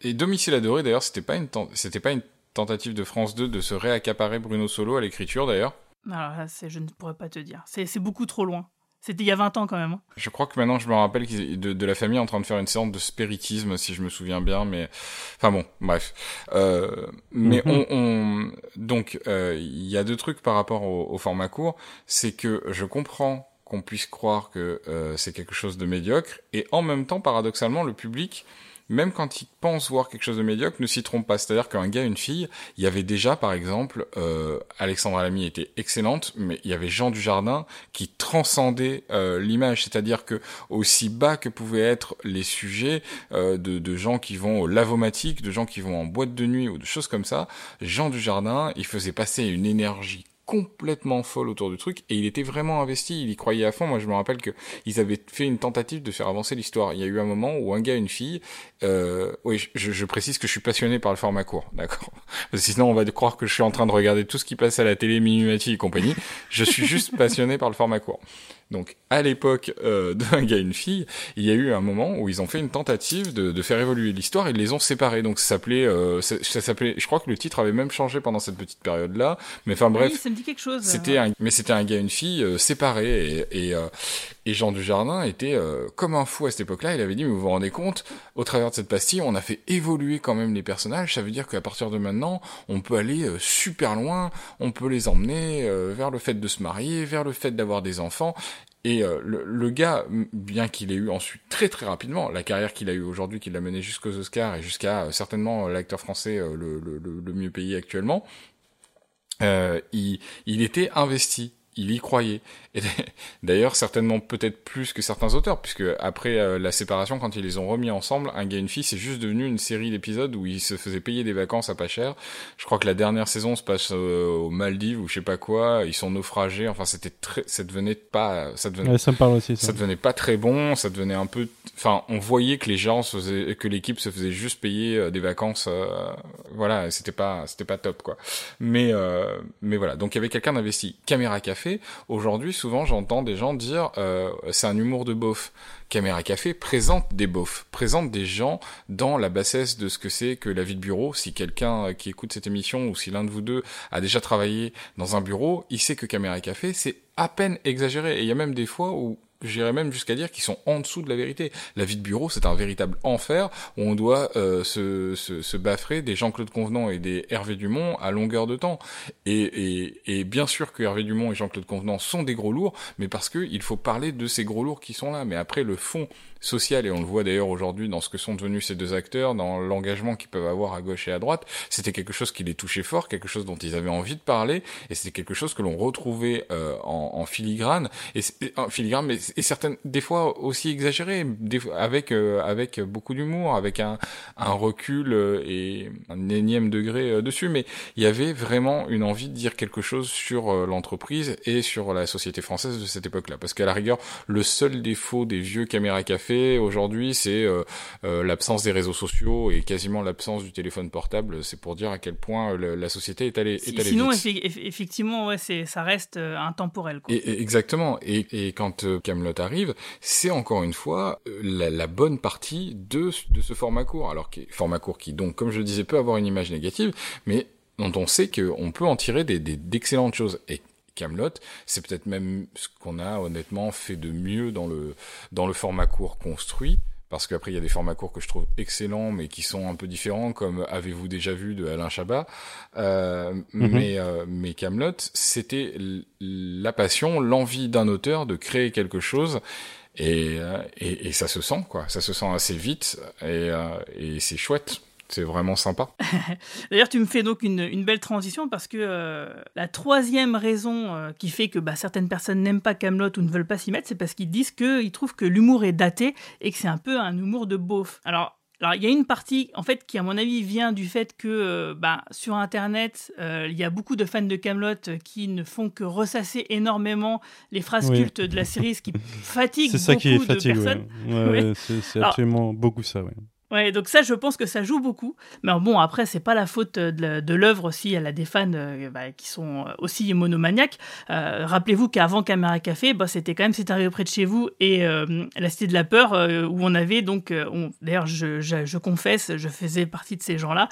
Et Domicile adoré, d'ailleurs, c'était pas une c'était pas une tentative de France 2 de se réaccaparer Bruno Solo à l'écriture, d'ailleurs. Alors là, je ne pourrais pas te dire. C'est beaucoup trop loin. C'était il y a 20 ans quand même. Hein. Je crois que maintenant je me rappelle de, de la famille en train de faire une sorte de spiritisme, si je me souviens bien, mais enfin bon, bref. Euh, mais mhm. on, on, donc euh, il y a deux trucs par rapport au, au format court, c'est que je comprends qu'on puisse croire que euh, c'est quelque chose de médiocre, et en même temps, paradoxalement, le public même quand ils pensent voir quelque chose de médiocre, ne s'y trompent pas. C'est-à-dire qu'un gars, une fille, il y avait déjà, par exemple, euh, Alexandra Lamy était excellente, mais il y avait Jean Dujardin qui transcendait euh, l'image. C'est-à-dire que aussi bas que pouvaient être les sujets euh, de, de, gens qui vont au lavomatique, de gens qui vont en boîte de nuit ou de choses comme ça, Jean Dujardin, il faisait passer une énergie complètement folle autour du truc et il était vraiment investi, il y croyait à fond. Moi, je me rappelle que ils avaient fait une tentative de faire avancer l'histoire. Il y a eu un moment où un gars, une fille, euh, oui, je, je, précise que je suis passionné par le format court, d'accord. Sinon, on va croire que je suis en train de regarder tout ce qui passe à la télé, Minimati et compagnie. Je suis juste passionné par le format court. Donc à l'époque euh, d'un gars et une fille, il y a eu un moment où ils ont fait une tentative de, de faire évoluer l'histoire, ils les ont séparés. Donc ça s'appelait, euh, ça, s'appelait, je crois que le titre avait même changé pendant cette petite période-là. Mais enfin bref, oui, ça me dit quelque chose. C'était un, mais c'était un gars et une fille euh, séparés et et, euh, et Jean Dujardin était euh, comme un fou à cette époque-là. Il avait dit mais vous vous rendez compte, au travers de cette pastille, on a fait évoluer quand même les personnages. Ça veut dire qu'à partir de maintenant, on peut aller super loin, on peut les emmener vers le fait de se marier, vers le fait d'avoir des enfants. Et euh, le, gars, bien qu'il ait eu ensuite très très rapidement la carrière qu'il a eu aujourd'hui, qu'il a mené jusqu'aux Oscars et jusqu'à euh, certainement euh, l'acteur français le, le, le, mieux payé actuellement, il, il était investi il y croyait. Et d'ailleurs, certainement peut-être plus que certains auteurs, puisque après euh, la séparation, quand ils les ont remis ensemble, Un gars et une fille, c'est juste devenu une série d'épisodes où ils se faisaient payer des vacances à pas cher. Je crois que la dernière saison se passe euh, aux Maldives ou je sais pas quoi. Ils sont naufragés. Enfin, c'était très, ça devenait pas, ça devenait, ça me parle aussi. Ça. ça. devenait pas très bon. Ça devenait un peu, enfin, on voyait que les gens se faisaient, que l'équipe se faisait juste payer euh, des vacances. voilà, c'était pas, c'était pas top quoi. Mais, mais voilà. Donc il y avait quelqu'un d'investi. Caméra café Aujourd'hui, souvent, j'entends des gens dire euh, c'est un humour de beauf. Caméra Café présente des beaufs, présente des gens dans la bassesse de ce que c'est que la vie de bureau. Si quelqu'un euh, qui écoute cette émission ou si l'un de vous deux a déjà travaillé dans un bureau, il sait que Caméra Café, c'est à peine exagéré. Et il y a même des fois où j'irais même jusqu'à dire qu'ils sont en dessous de la vérité. La vie de bureau, c'est un véritable enfer où on doit euh, se, se, se baffrer des Jean-Claude Convenant et des Hervé Dumont à longueur de temps. Et, et, et bien sûr que Hervé Dumont et Jean-Claude Convenant sont des gros lourds, mais parce que il faut parler de ces gros lourds qui sont là. Mais après, le fond social, et on le voit d'ailleurs aujourd'hui dans ce que sont devenus ces deux acteurs, dans l'engagement qu'ils peuvent avoir à gauche et à droite, c'était quelque chose qui les touchait fort, quelque chose dont ils avaient envie de parler, et c'était quelque chose que l'on retrouvait euh, en, en, filigrane, et, en filigrane, mais et certaines, des fois aussi exagéré, avec euh, avec beaucoup d'humour, avec un, un recul euh, et un énième degré dessus, mais il y avait vraiment une envie de dire quelque chose sur l'entreprise et sur la société française de cette époque-là, parce qu'à la rigueur, le seul défaut des vieux caméras café fait aujourd'hui, c'est l'absence des réseaux sociaux et quasiment l'absence du téléphone portable. C'est pour dire à quel point la société est allée, est allée Sinon, effectivement, ouais, ça reste intemporel. Quoi. Et, exactement. Et, et quand Camelot arrive, c'est encore une fois la, la, bonne partie de, de ce format court. Alors, format court qui donc, comme je le disais, peut avoir une image négative, mais dont on sait qu'on peut en tirer des, d'excellentes choses. Et Camelot, c'est peut-être même ce qu'on a honnêtement fait de mieux dans le dans le format court construit. Parce qu'après, il y a des formats courts que je trouve excellents, mais qui sont un peu différents, comme Avez-vous déjà vu de Alain Chabat. Euh, mhm. Mais euh, mais Camelot, c'était la passion, l'envie d'un auteur de créer quelque chose, et, euh, et, et ça se sent quoi. Ça se sent assez vite, et, et c'est chouette. C'est vraiment sympa. D'ailleurs, tu me fais donc une, belle transition parce que euh, la troisième raison euh, qui fait que bah, certaines personnes n'aiment pas Camelot ou ne veulent pas s'y mettre, c'est parce qu'ils disent qu'ils trouvent que l'humour est daté et que c'est un peu un humour de beauf. Alors, alors, il y a une partie, en fait, qui, à mon avis, vient du fait que euh, bah, sur Internet, il y a beaucoup de fans de Camelot qui ne font que ressasser énormément les phrases cultes de la série, ce qui fatigue beaucoup ça qui de personnes. Ouais. c'est absolument beaucoup ça, ouais. Ouais, donc ça, je pense que ça joue beaucoup. Mais bon, après, c'est pas la faute de l'œuvre aussi. Elle a des fans euh, bah, qui sont aussi monomaniaques. Euh, rappelez-vous qu'avant Caméra Café, bah, c'était quand même C'est arrivé près de chez vous et euh, La Cité de la Peur, où on avait donc. D'ailleurs, je, je, confesse, je faisais partie de ces gens-là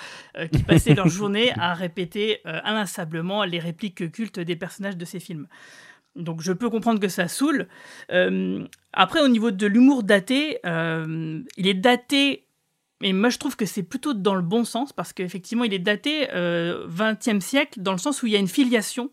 qui passaient leur journée à répéter inlassablement les répliques cultes des personnages de ces films. Donc je peux comprendre que ça saoule. après, au niveau de l'humour daté, il est daté et moi, je trouve que c'est plutôt dans le bon sens parce qu'effectivement, il est daté euh, 20e siècle dans le sens où il y a une filiation.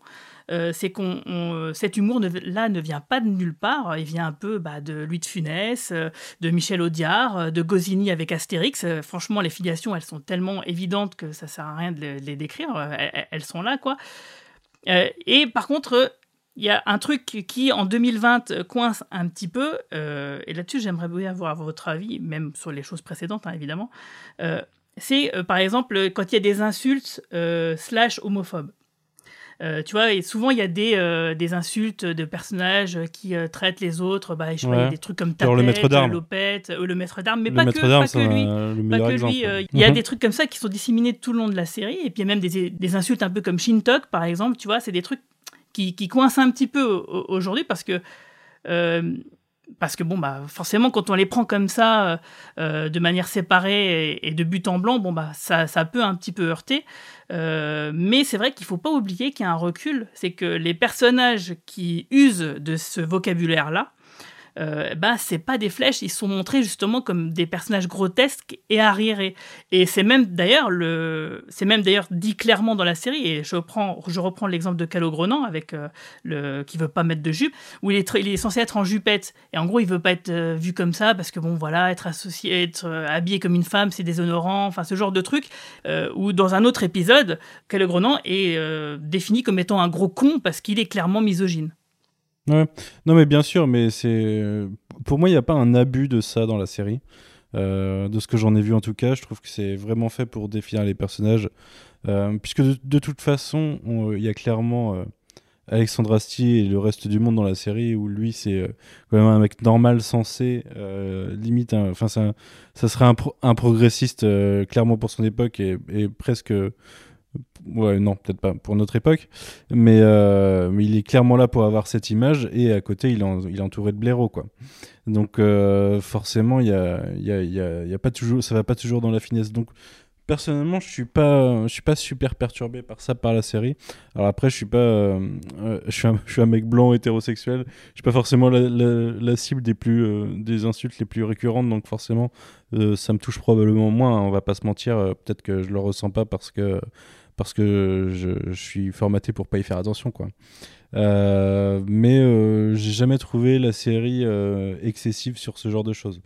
Euh, c'est qu'on cet humour là ne vient pas de nulle part. Il vient un peu bah, de Louis de Funès, euh, de Michel Audiard, euh, de Goscinny avec Astérix. franchement, les filiations, elles sont tellement évidentes que ça sert à rien de les, décrire. Elles, sont là, quoi. et par contre, il y a un truc qui, en 2020, coince un petit peu, euh, et là-dessus, j'aimerais bien avoir votre avis, même sur les choses précédentes, hein, évidemment. Euh, c'est, euh, par exemple, quand il y a des insultes slash homophobes. tu vois, et souvent il y a des, des insultes de personnages qui traitent les autres, bah, je sais pas, il y a des trucs comme tapette, le maître d'armes, lopette, le maître d'armes, mais pas, que, pas que lui. Pas que lui il y a des trucs comme ça qui sont disséminés tout le long de la série, et puis il y a même des, des insultes un peu comme Shintok, par exemple, tu vois, c'est des trucs qui, coince un petit peu aujourd'hui parce que euh, parce que bon bah forcément quand on les prend comme ça euh, euh, de manière séparée et, de but en blanc bon bah ça, ça peut un petit peu heurter. Mais c'est vrai qu'il faut pas oublier qu'il y a un recul. C'est que les personnages qui usent de ce vocabulaire là euh, bah, c'est pas des flèches, ils sont montrés justement comme des personnages grotesques et arriérés. Et c'est même d'ailleurs le, c'est même d'ailleurs dit clairement dans la série. Et je reprends, je reprends l'exemple de Calogrenant avec euh, le qui veut pas mettre de jupe, où il est, il est censé être en jupette. Et en gros, il veut pas être euh, vu comme ça parce que bon, voilà, être associé, être habillé comme une femme, c'est déshonorant. Enfin, ce genre de truc. ou dans un autre épisode, Calogrenant est défini comme étant un gros con parce qu'il est clairement misogyne. Non, mais bien sûr, mais c'est. Pour moi, il n'y a pas un abus de ça dans la série. Euh, de ce que j'en ai vu en tout cas, je trouve que c'est vraiment fait pour définir les personnages. Euh, puisque de, toute façon, il y a clairement euh, Alexandre Astier et le reste du monde dans la série où lui, c'est quand même un mec normal, sensé, limite. Enfin, ça, serait un, progressiste clairement pour son époque et presque Ouais, non, peut-être pas pour notre époque, mais, euh, mais il est clairement là pour avoir cette image et à côté il, il est entouré de blaireaux quoi. Donc euh, forcément il y a, y, a, y, a, pas toujours, ça va pas toujours dans la finesse. Donc personnellement je suis pas, je suis pas super perturbé par ça par la série. Alors après je suis pas, euh, je, suis un, je suis un mec blanc hétérosexuel, je suis pas forcément la, la, cible des plus, des insultes les plus récurrentes, donc forcément ça me touche probablement moins. Hein, on va pas se mentir, peut-être que je le ressens pas parce que parce que je, suis formaté pour pas y faire attention quoi. Euh, mais euh, j'ai jamais trouvé la série euh, excessive sur ce genre de choses.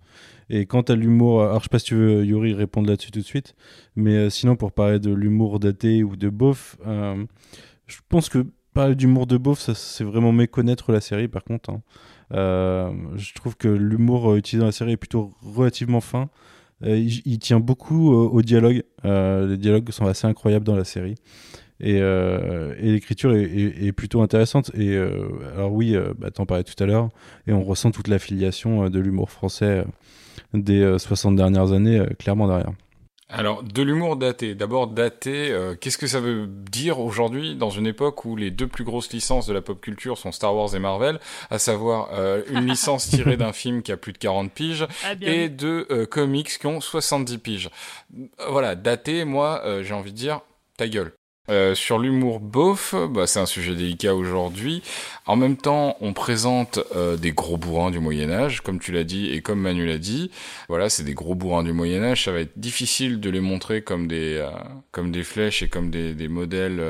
Et quant à l'humour, alors je sais pas si tu veux Yuri répondre là-dessus tout de suite, mais sinon pour parler de l'humour daté ou de beauf, je pense que parler d'humour de beauf, c'est vraiment méconnaître la série par contre. Hein. je trouve que l'humour utilisé dans la série est plutôt relativement fin. Euh, il, tient beaucoup au dialogue. Euh, les dialogues sont assez incroyables dans la série. Et, euh, l'écriture est, plutôt intéressante. Et alors oui, bah, t'en parlais tout à l'heure, et on ressent toute l'affiliation de l'humour français des 60 dernières années clairement derrière. Alors, de l'humour daté. D'abord, daté, qu'est-ce que ça veut dire aujourd'hui dans une époque où les deux plus grosses licences de la pop culture sont Star Wars et Marvel, à savoir une licence tirée d'un film qui a plus de 40 piges Ah, et deux comics qui ont 70 piges. Voilà, daté, moi, j'ai envie de dire, ta gueule. Euh, sur l'humour beauf, bah, c'est un sujet délicat aujourd'hui. En même temps, on présente euh, des gros bourrins du Moyen Âge, comme tu l'as dit et comme Manu l'a dit. Voilà, c'est des gros bourrins du Moyen Âge. Ça va être difficile de les montrer comme des euh, comme des flèches et comme des, modèles.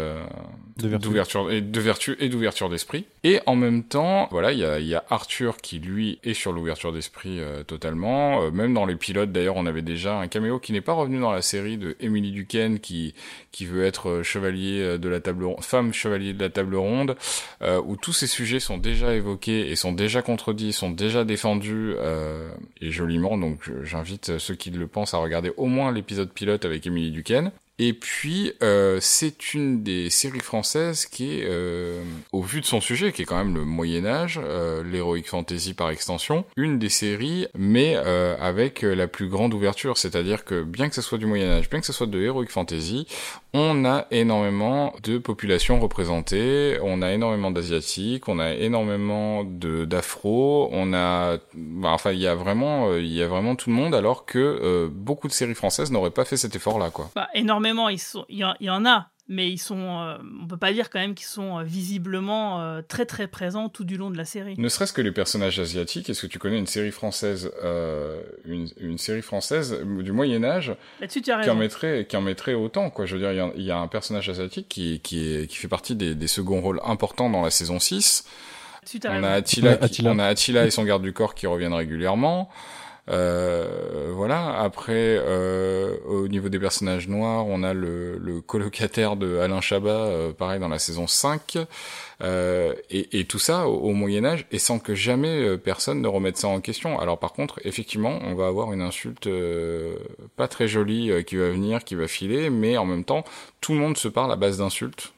D'ouverture et de vertu et d'ouverture d'esprit. Et en même temps, voilà, il y a, y a Arthur qui lui est sur l'ouverture d'esprit euh, totalement. Euh, même dans les pilotes, d'ailleurs, on avait déjà un caméo qui n'est pas revenu dans la série de Emily Duquesne qui qui veut être euh, chevalier euh, de la table ronde, femme chevalier de la table ronde, euh, où tous ces sujets sont déjà évoqués et sont déjà contredits, sont déjà défendus euh, et joliment. Donc j'invite ceux qui le pensent à regarder au moins l'épisode pilote avec Emily Duquesne. Et puis, euh, c'est une des séries françaises qui est, euh, au vu de son sujet, qui est quand même le Moyen Âge, euh, l'heroic fantasy par extension, une des séries, mais avec la plus grande ouverture. C'est-à-dire que bien que ce soit du Moyen Âge, bien que ce soit de heroic fantasy, on a énormément de populations représentées, on a énormément d'asiatiques, on a énormément de d'afro, on a, bah, enfin, il y a vraiment, euh, il y a vraiment tout le monde, alors que euh, beaucoup de séries françaises n'auraient pas fait cet effort-là, quoi. Bah, énormément, ils il y en a, mais ils sont, euh, on peut pas dire quand même qu'ils sont euh, visiblement euh, très très présents tout du long de la série. Ne serait-ce que les personnages asiatiques, est-ce que tu connais une série française, euh, une, une série française du Moyen Âge Là-dessus, tu as qui en mettrait, qui en mettrait autant, quoi? Je veux dire, il y a, il y a un personnage asiatique qui, qui, est, qui fait partie des, des seconds rôles importants dans la saison 6. Là-dessus, tu as On a Attila, Ouais, qui- Attila. on a Attila et son garde du corps qui reviennent régulièrement. Euh, voilà. Après, euh, au niveau des personnages noirs, on a le, colocataire de Alain Chabat, euh, pareil dans la saison 5. Euh, et, et tout ça au, au Moyen Âge, et sans que jamais personne ne remette ça en question. Alors par contre, effectivement, on va avoir une insulte pas très jolie qui va venir, qui va filer, mais en même temps, tout le monde se parle à base d'insultes.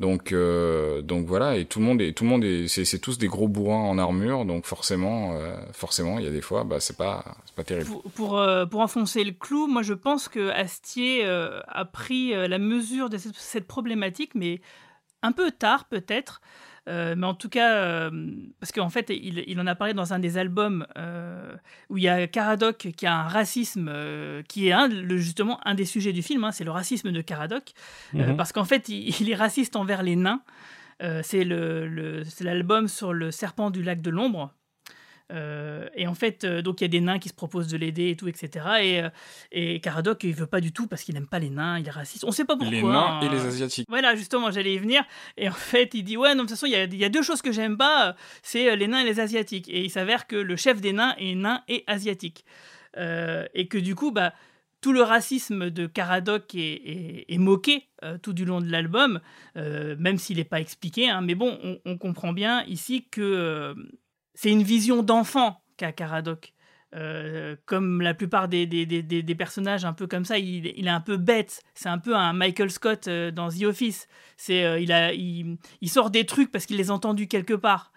Donc, euh, donc voilà, et tout le monde est, tout le monde est, c'est, tous des gros bourrins en armure, donc forcément, euh, forcément, il y a des fois, bah c'est pas, c'est pas terrible. Pour, pour, euh, enfoncer le clou, moi je pense que Astier a pris la mesure de cette, cette problématique, mais un peu tard peut-être. Euh, mais en tout cas, euh, parce qu'en fait, il, il en a parlé dans un des albums euh, où il y a Caradoc qui a un racisme qui est un, le, justement un des sujets du film, hein, c'est le racisme de Caradoc, Mhm. parce qu'en fait, il, il est raciste envers les nains. C'est le, le- c'est l'album sur le serpent du lac de l'ombre. Euh, et en fait, euh, donc il y a des nains qui se proposent de l'aider et tout, etc. Et, euh, et Caradoc, il veut pas du tout parce qu'il n'aime pas les nains, il est raciste. On sait pas pourquoi. les nains hein. et les asiatiques. Voilà, justement, j'allais y venir. Et en fait, il dit Ouais, non, de toute façon, il y a, il y a deux choses que j'aime pas c'est euh, les nains et les asiatiques. Et il s'avère que le chef des nains est nain et asiatique. Et que du coup, bah, tout le racisme de Caradoc est, est- est moqué euh, tout du long de l'album, euh, même s'il n'est pas expliqué. hein. mais bon, on, on comprend bien ici que c'est une vision d'enfant qu'a Caradoc. Euh, comme la plupart des, des, des- personnages un peu comme ça, il, il est un peu bête. C'est un peu un Michael Scott euh, dans The Office. C'est, euh, il, a, il, il sort des trucs parce qu'il les a entendus quelque part.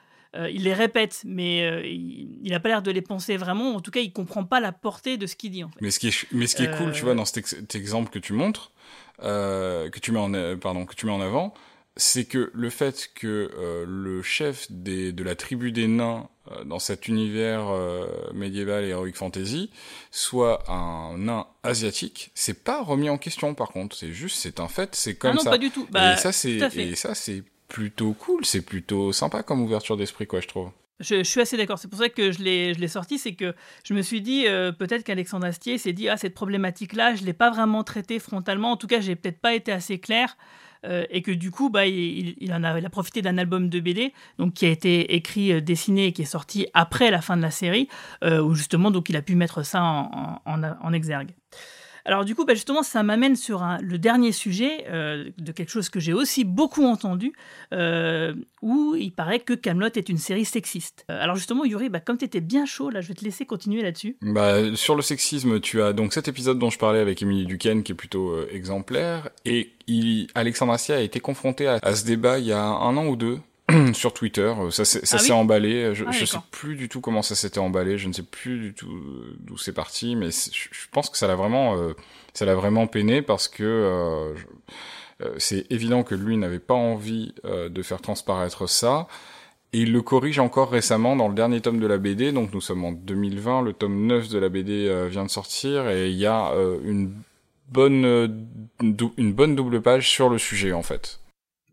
Il les répète, mais il n'a pas l'air de les penser vraiment. En tout cas, il comprend pas la portée de ce qu'il dit. En fait. Mais ce qui est, mais ce qui est cool, tu vois, dans cet, ex- cet exemple que tu montres, que tu mets en, pardon, que tu mets en avant, c'est que le fait que euh, le chef des, de la tribu des nains euh, dans cet univers euh, médiéval et heroic fantasy soit un nain asiatique, c'est pas remis en question par contre. C'est juste, c'est un fait, c'est comme ah non, ça. pas du tout. Bah, et ça, c'est, tout à fait. et ça, c'est plutôt cool, c'est plutôt sympa comme ouverture d'esprit, quoi, je trouve. Je, je suis assez d'accord. C'est pour ça que je l'ai, je l'ai sorti. C'est que je me suis dit, euh, peut-être qu'Alexandre Astier s'est dit, ah, cette problématique-là, je ne l'ai pas vraiment traitée frontalement. En tout cas, j'ai peut-être pas été assez clair. Euh, et que du coup, bah, il, il- en a, il a profité d'un album de BD, donc qui a été écrit, euh, dessiné et qui est sorti après la fin de la série, euh, où justement, donc, il a pu mettre ça en- en- en exergue. Alors du coup, bah, justement, ça m'amène sur le dernier sujet euh, de quelque chose que j'ai aussi beaucoup entendu, euh, où il paraît que Camelot est une série sexiste. Euh, alors justement, Yuri, bah, comme tu étais bien chaud, là, je vais te laisser continuer là-dessus. Bah, sur le sexisme, tu as donc cet épisode dont je parlais avec Émilie Duquesne qui est plutôt exemplaire et Alexandre Astier a été confronté à ce débat il y a un an ou deux sur Twitter. Ça s'est ça Ah s'est oui emballé. Je, Ah, je sais plus du tout comment ça s'était emballé. Je ne sais plus du tout d'où c'est parti, mais je, je pense que ça l'a vraiment, euh, ça l'a vraiment peiné parce que euh, euh, c'est évident que lui n'avait pas envie euh, de faire transparaître ça. Et il le corrige encore récemment dans le dernier tome de la BD. Donc nous sommes en 2020, le tome 9 de la BD euh, vient de sortir et il y a euh, une bonne euh, une bonne double page sur le sujet en fait.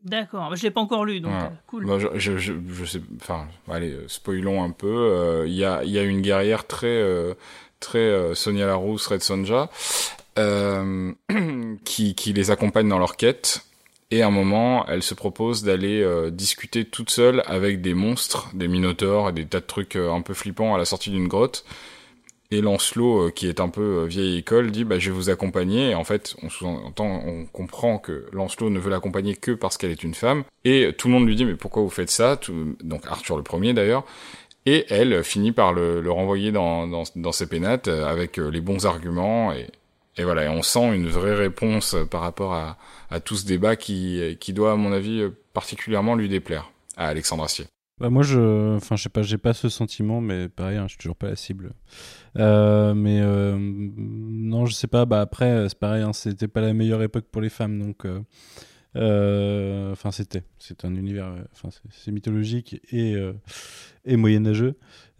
D'accord, je l'ai pas encore lu, donc Ouais. euh, cool. Bah, je, je, je, je sais, enfin, allez, euh, spoilons un peu. euh, Il y a, y a une guerrière très, très Sonia Larousse, Red Sonja, qui, qui les accompagne dans leur quête. Et à un moment, elle se propose d'aller euh, discuter toute seule avec des monstres, des minotaures et des tas de trucs euh, un peu flippants à la sortie d'une grotte. Et Lancelot, euh, qui est un peu euh, vieille école, dit bah, je vais vous accompagner. Et en fait, on sous-entend, on comprend que Lancelot ne veut l'accompagner que parce qu'elle est une femme. Et tout le monde lui dit mais pourquoi vous faites ça? Donc Arthur le premier d'ailleurs. Et elle finit par le, renvoyer dans, ses pénates euh, avec les bons arguments. Et, voilà, et on sent une vraie réponse par rapport à, tout ce débat qui, doit, à mon avis, particulièrement lui déplaire à Alexandre Astier. Bah moi je, enfin je sais pas, j'ai pas ce sentiment, mais pareil, hein, je suis toujours pas la cible. Euh, mais euh, non, je sais pas. Bah après, euh, c'est pareil, hein, c'était pas la meilleure époque pour les femmes, donc. euh, Enfin, c'était, c'est un univers, enfin c'est- mythologique et et moyenâgeux,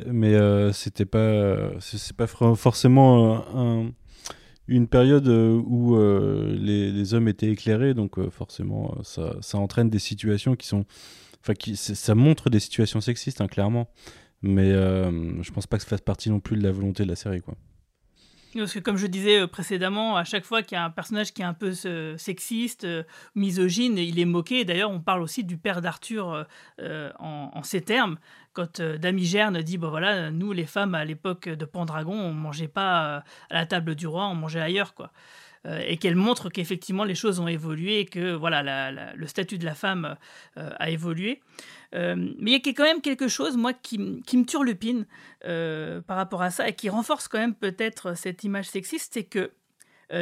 mais c'était pas, c'est pas forcément un- une période où euh, les, les hommes étaient éclairés, donc euh, forcément ça, ça entraîne des situations qui sont Enfin, qui, ça montre des situations sexistes, hein, clairement. Mais euh, je pense pas que ça fasse partie non plus de la volonté de la série, quoi. Parce que comme je disais euh, précédemment, à chaque fois qu'il y a un personnage qui est un peu euh, sexiste, euh, misogyne, il est moqué. D'ailleurs, on parle aussi du père d'Arthur en, ces termes. Quand euh, Damigerne dit, bah voilà, nous les femmes à l'époque de Pendragon, on mangeait pas à la table du roi, on mangeait ailleurs, quoi. Euh, et qu'elle montre qu'effectivement les choses ont évolué et que voilà le statut de la femme euh, a évolué. Euh, mais il y a quand même quelque chose, moi, qui, qui me turlupine euh, par rapport à ça et qui renforce quand même peut-être cette image sexiste, c'est que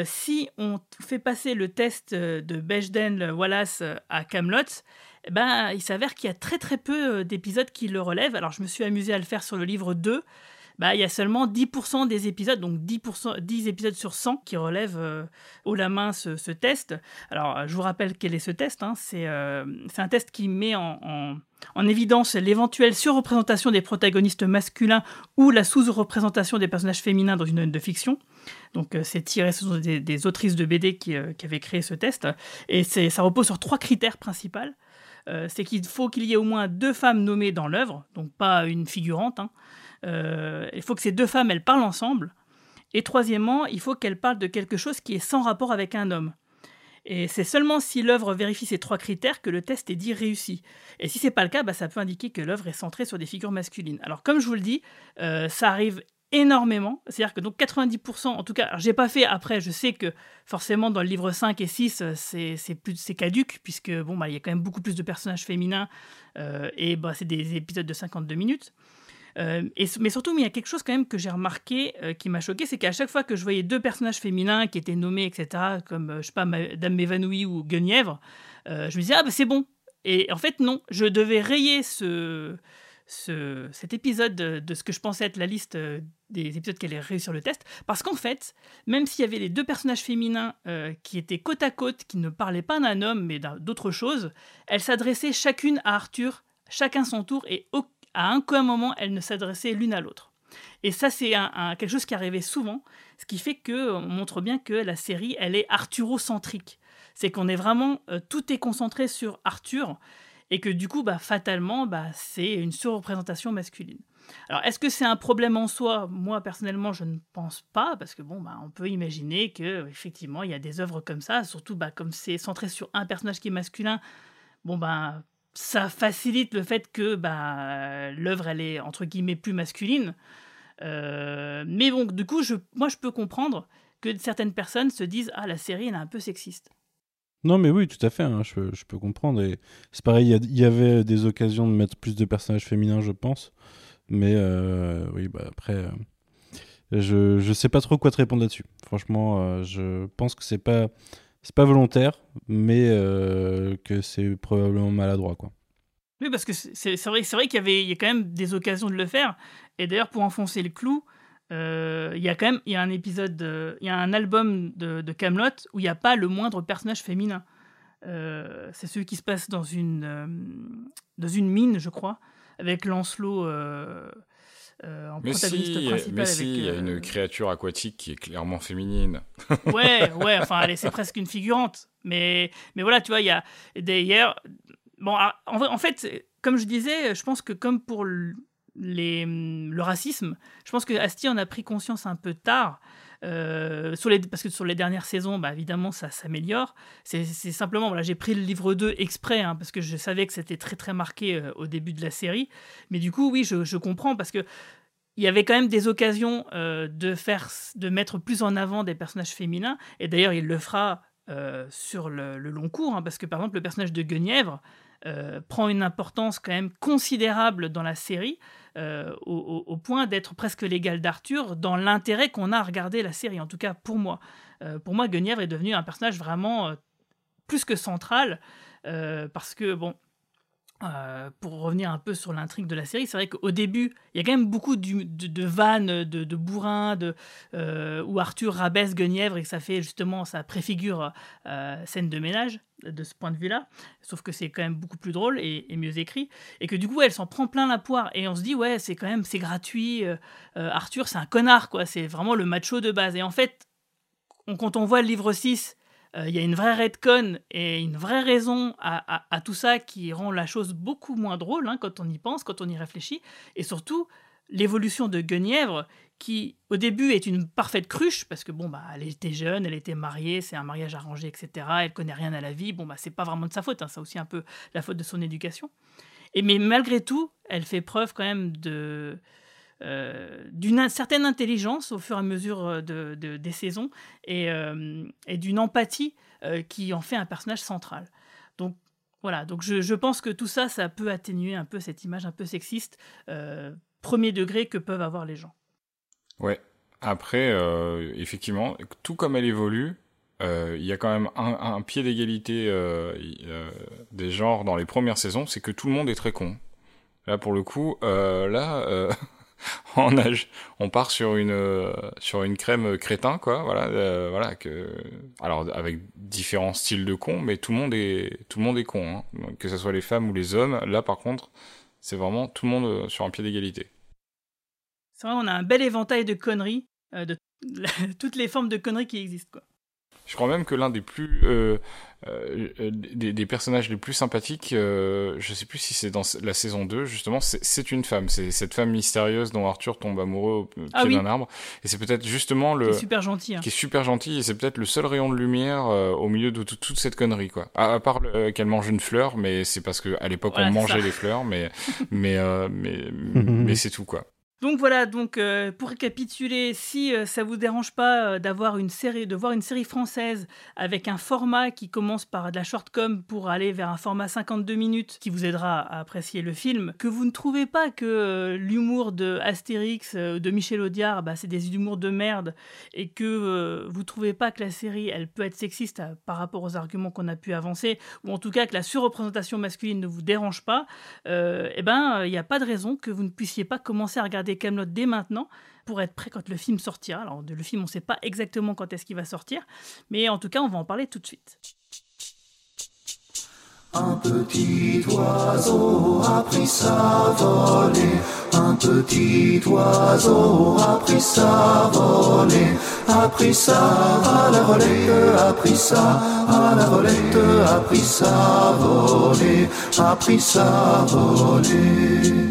si on fait passer le test de Bechdel-Wallace euh, à Camelot, eh ben, il s'avère qu'il y a très très peu d'épisodes qui le relèvent. Alors je me suis amusé à le faire sur le livre 2. Bah, il y a seulement 10% des épisodes, donc 10%, 10 épisodes sur 100 qui relèvent euh, haut la main ce, test. Alors, euh, je vous rappelle quel est ce test. hein. C'est euh, c'est un test qui met en, en- en évidence l'éventuelle surreprésentation des protagonistes masculins ou la sous-représentation des personnages féminins dans une œuvre de fiction. Donc, c'est tiré, ce des, des autrices de BD qui, qui avaient créé ce test. Et ça repose sur trois critères principaux. C'est qu'il faut qu'il y ait au moins deux femmes nommées dans l'œuvre, donc pas une figurante. hein. Euh, il faut que ces deux femmes, elles parlent ensemble. Et troisièmement, il faut qu'elles parlent de quelque chose qui est sans rapport avec un homme. Et c'est seulement si l'œuvre vérifie ces trois critères que le test est dit réussi. Et si c'est pas le cas, bah, ça peut indiquer que l'œuvre est centrée sur des figures masculines. Alors comme je vous le dis, euh, ça arrive énormément. C'est-à-dire que donc 90%, en tout cas, alors j'ai pas fait après, je sais que forcément dans le livre 5 et 6, euh, c'est plus c'est caduque, puisque bon, bah, y a quand même beaucoup plus de personnages féminins, et bah, c'est des épisodes de 52 minutes. Euh, mais surtout, il y a quelque chose quand même que j'ai remarqué euh, qui m'a choqué, c'est qu'à chaque fois que je voyais deux personnages féminins qui étaient nommés, etc., comme, euh, je sais pas, Madame Mévanouie ou Guenièvre, je me disais, ah bah c'est bon. Et en fait, non, je devais rayer ce, ce, cet épisode de, ce que je pensais être la liste des épisodes qu'elle allait réussir le test, parce qu'en fait, même s'il y avait les deux personnages féminins qui étaient côte à côte, qui ne parlaient pas d'un homme, mais d'autre chose, elles s'adressaient chacune à Arthur, chacun son tour, et au- à un qu'un moment, elles ne s'adressaient l'une à l'autre. Et ça, c'est un- quelque chose qui arrivait souvent, ce qui fait que on montre bien que la série, elle est arthurocentrique. C'est qu'on est vraiment, euh, tout est concentré sur Arthur, et que du coup, bah, fatalement, bah, c'est une surreprésentation masculine. Alors, est-ce que c'est un problème en soi? Moi, personnellement, je ne pense pas, parce que bon, bah, on peut imaginer que effectivement, il y a des œuvres comme ça, surtout bah, comme c'est centré sur un personnage qui est masculin. Bon, bah, ça facilite le fait que bah, l'œuvre, elle est entre guillemets plus masculine. Euh, mais bon, du coup, je, moi, je peux comprendre que certaines personnes se disent ah la série, elle est un peu sexiste. Non, mais oui, tout à fait, hein, je, peux- comprendre. Et c'est pareil, il y avait des occasions de mettre plus de personnages féminins, je pense. Mais euh, oui, bah après, euh, je, je sais pas trop quoi te répondre là-dessus. Franchement, je pense que c'est pas, c'est pas volontaire, mais euh, que c'est probablement maladroit, quoi. Oui, parce que c'est vrai, vrai qu'il y avait, y a quand même des occasions de le faire. Et d'ailleurs, pour enfoncer le clou, euh, il y a quand même, il y a un épisode, il y a un album de, Camelot où il n'y a pas le moindre personnage féminin. Euh, c'est celui qui se passe dans une, dans une mine, je crois, avec Lancelot euh, en mais protagoniste si, principal. Mais si, il y a une créature aquatique qui est clairement féminine. ouais, ouais, enfin, elle est- c'est presque une figurante. Mais, mais voilà, tu vois, il y a. D'ailleurs, bon, ah, en, fait, comme je disais, je pense que comme pour le, les, le racisme, je pense que Asti en a pris conscience un peu tard. Euh, sur les, parce que sur les dernières saisons, bah, évidemment, ça s'améliore. C'est simplement, voilà, j'ai pris le livre 2 exprès, hein, parce que je savais que c'était très très marqué euh, au début de la série. Mais du coup, oui, je, comprends, parce que il y avait quand même des occasions euh, de faire, de mettre plus en avant des personnages féminins. Et d'ailleurs, il le fera sur le, le long cours, hein, parce que par exemple, le personnage de Guenièvre euh, prend une importance quand même considérable dans la série, euh, au, point d'être presque l'égal d'Arthur dans l'intérêt qu'on a à regarder la série, en tout cas pour moi. Euh, pour moi, Guenièvre est devenu un personnage vraiment plus que central, parce que, bon, euh, pour revenir un peu sur l'intrigue de la série, c'est vrai qu'au début, il y a quand même beaucoup de, vannes, de, de bourrins, de, euh, où Arthur rabaisse Guenièvre et que ça fait justement, ça préfigure euh, scène de ménage de ce point de vue-là. Sauf que c'est quand même beaucoup plus drôle et, mieux écrit. Et que du coup, elle s'en prend plein la poire. Et on se dit, ouais, c'est quand même, c'est gratuit. Arthur, c'est un connard, quoi. C'est vraiment le macho de base. Et en fait, on- quand on voit le livre 6, euh, il y a une vraie redcon et une vraie raison à, tout ça qui rend la chose beaucoup moins drôle hein, quand on y pense, quand on y réfléchit. Et surtout, l'évolution de Guenièvre, qui au début est une parfaite cruche, parce que bon, bah, elle était jeune, elle était mariée, c'est un mariage arrangé, etc. Elle connaît rien à la vie. Bon, bah, c'est pas vraiment de sa faute, hein, c'est aussi un peu la faute de son éducation. Et mais malgré tout, elle fait preuve quand même de euh, d'une in- certaine intelligence au fur et à mesure euh, de, de- des saisons et, euh, d'une empathie euh, qui en fait un personnage central. Donc voilà, donc je, pense que tout ça, ça peut atténuer un peu cette image un peu sexiste, euh, premier degré que peuvent avoir les gens. Ouais. Après, euh, effectivement, tout comme elle évolue, euh, il y a quand même un, un pied d'égalité euh, euh, des genres dans les premières saisons, c'est que tout le monde est très con. Là, pour le coup, euh, là, euh, on, a, on part sur une euh, crème crétin, quoi. Voilà, euh, voilà que alors avec différents styles de con, mais tout le monde est tout le monde est con, hein. Que ce soit les femmes ou les hommes. Là, par contre, c'est vraiment tout le monde euh, sur un pied d'égalité. C'est vrai, on a un bel éventail de conneries, euh, de toutes les formes de conneries qui existent. Quoi. Je crois même que l'un des plus euh, euh, des, des personnages les plus sympathiques, euh, je sais plus si c'est dans la saison 2, justement, c'est- c'est une femme. C'est cette femme mystérieuse dont Arthur tombe amoureux au pied Ah oui. d'un arbre. Et c'est peut-être justement le C'est super gentil. hein. qui est super gentil et c'est peut-être le seul rayon de lumière euh, au milieu de tout- toute cette connerie quoi. À, à part euh, qu'elle mange une fleur, mais c'est parce que à l'époque Voilà, on mangeait ça. les fleurs, mais mais euh, mais mais c'est tout quoi. Donc voilà, donc euh, pour récapituler, si euh, ça vous dérange pas euh, d'avoir une série, de voir une série française avec un format qui commence par de la shortcom pour aller vers un format 52 minutes qui vous aidera à apprécier le film, que vous ne trouvez pas que euh, l'humour de Astérix, de Michel Audiard, bah, c'est des humours de merde et que vous trouvez pas que la série, elle peut être sexiste par rapport aux arguments qu'on a pu avancer, ou en tout cas que la surreprésentation masculine ne vous dérange pas, eh ben, il n'y a pas de raison que vous ne puissiez pas commencer à regarder Camelot dès maintenant pour être prêt quand le film sortira. Alors, le film, on ne sait pas exactement quand est-ce qu'il va sortir, mais en tout cas, on va en parler tout de suite. Un petit oiseau a pris sa volée, un petit oiseau a pris sa volée, a pris ça à la volée, a pris ça à la volette, a pris sa volée, a pris sa volée.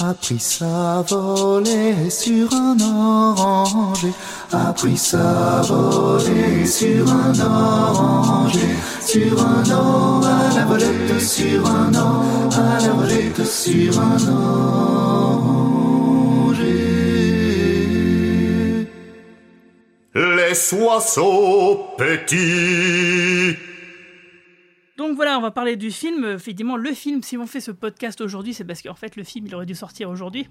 A pris sa volée sur un oranger, a pris sa volée sur un oranger, sur un an à la volette, sur un an à la volette, sur un oranger. Les oiseaux petits. Donc voilà, on va parler du film. Effectivement, le film, si on fait ce podcast aujourd'hui, c'est parce qu'en fait, le film, il aurait dû sortir aujourd'hui.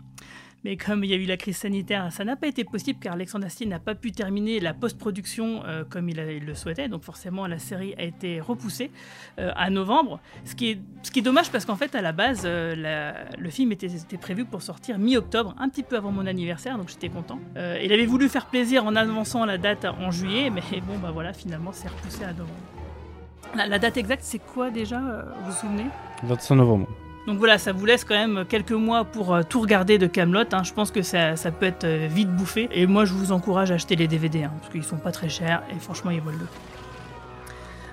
Mais comme il y a eu la crise sanitaire, ça n'a pas été possible car Alexandre Astier n'a pas pu terminer la post-production euh, comme il, le souhaitait. Donc forcément, la série a été repoussée euh, à novembre. Ce qui est, dommage parce qu'en fait, à la base, euh, le film était, était prévu pour sortir mi-octobre, un petit peu avant mon anniversaire, donc j'étais content. Il avait voulu faire plaisir en avançant la date en juillet, mais bon, bah voilà, finalement, c'est repoussé à novembre. La, la date exacte, c'est quoi déjà euh, Vous vous souvenez? 25 novembre. donc voilà, ça vous laisse quand même quelques mois pour euh, tout regarder de Camelot. Je pense que ça, ça peut être euh, vite bouffé. Et moi, je vous encourage à acheter les DVD, hein, parce qu'ils sont pas très chers et franchement, ils valent le coup.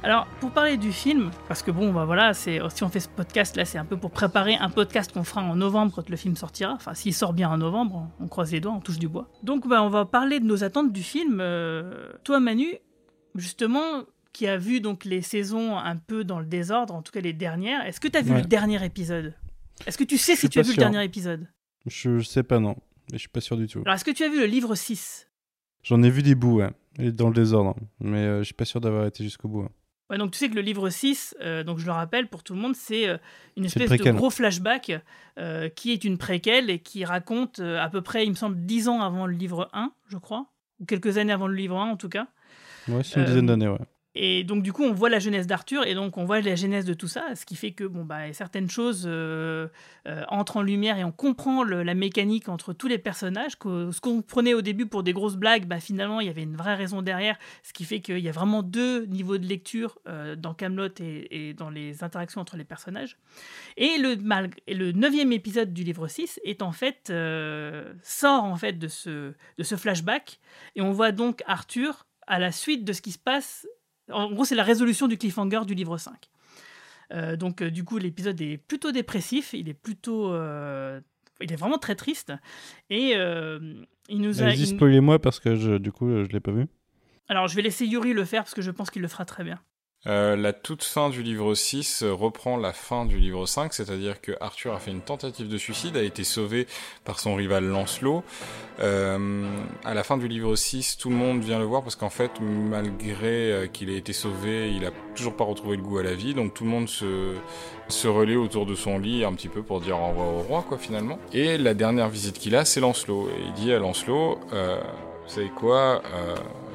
Alors, pour parler du film, parce que bon, bah voilà, c'est si on fait ce podcast là, c'est un peu pour préparer un podcast qu'on fera en novembre quand le film sortira. Enfin, s'il sort bien en novembre, on croise les doigts, on touche du bois. Donc, bah, on va parler de nos attentes du film. Euh, toi, Manu, justement, qui a vu donc les saisons un peu dans le désordre, en tout cas les dernières, est-ce que tu as vu Ouais. le dernier épisode? Est-ce que tu sais si tu as vu sûr. le dernier épisode? Je, je sais pas, non. Mais je suis pas sûr du tout. Alors, est-ce que tu as vu le livre 6 J'en ai vu des bouts, ouais. Et dans le désordre. Mais euh, je suis pas sûr d'avoir été jusqu'au bout. hein. Ouais, donc tu sais que le livre 6, euh, donc je le rappelle pour tout le monde, c'est euh, une espèce de gros flashback euh, qui est une préquelle et qui raconte à peu près, il me semble, 10 ans avant le livre 1, je crois, ou quelques années avant le livre 1 en tout cas. Ouais, c'est une dizaine d'années, ouais. Et donc du coup, on voit la jeunesse d'Arthur et donc on voit la genèse de tout ça, ce qui fait que bon bah certaines choses euh, euh, entrent en lumière et on comprend la mécanique entre tous les personnages. Que, ce qu'on prenait au début pour des grosses blagues, bah finalement il y avait une vraie raison derrière, ce qui fait qu'il y a vraiment deux niveaux de lecture euh, dans Camelot et, dans les interactions entre les personnages. Et le et neuvième épisode du livre 6 est en fait sort en fait de ce flashback et on voit donc Arthur à la suite de ce qui se passe en gros, c'est la résolution du cliffhanger du livre 5. Euh, donc, euh, du coup, l'épisode est plutôt dépressif. Il est plutôt. euh, il est vraiment très triste. Et il nous a. Allez-y, il- spoilez-moi parce que je, du coup, je l'ai pas vu. Alors, je vais laisser Yuri le faire parce que je pense qu'il le fera très bien. Euh, la toute fin du livre 6 euh, reprend la fin du livre 5, c'est-à-dire que Arthur a fait une tentative de suicide, a été sauvé par son rival Lancelot. Euh, à la fin du livre 6, tout le monde vient le voir parce qu'en fait, malgré euh, qu'il ait été sauvé, il a toujours pas retrouvé le goût à la vie, donc tout le monde se, se relaie autour de son lit un petit peu pour dire au revoir au roi, quoi, finalement. Et la dernière visite qu'il a, c'est Lancelot. Et il dit à Lancelot, euh, vous savez quoi,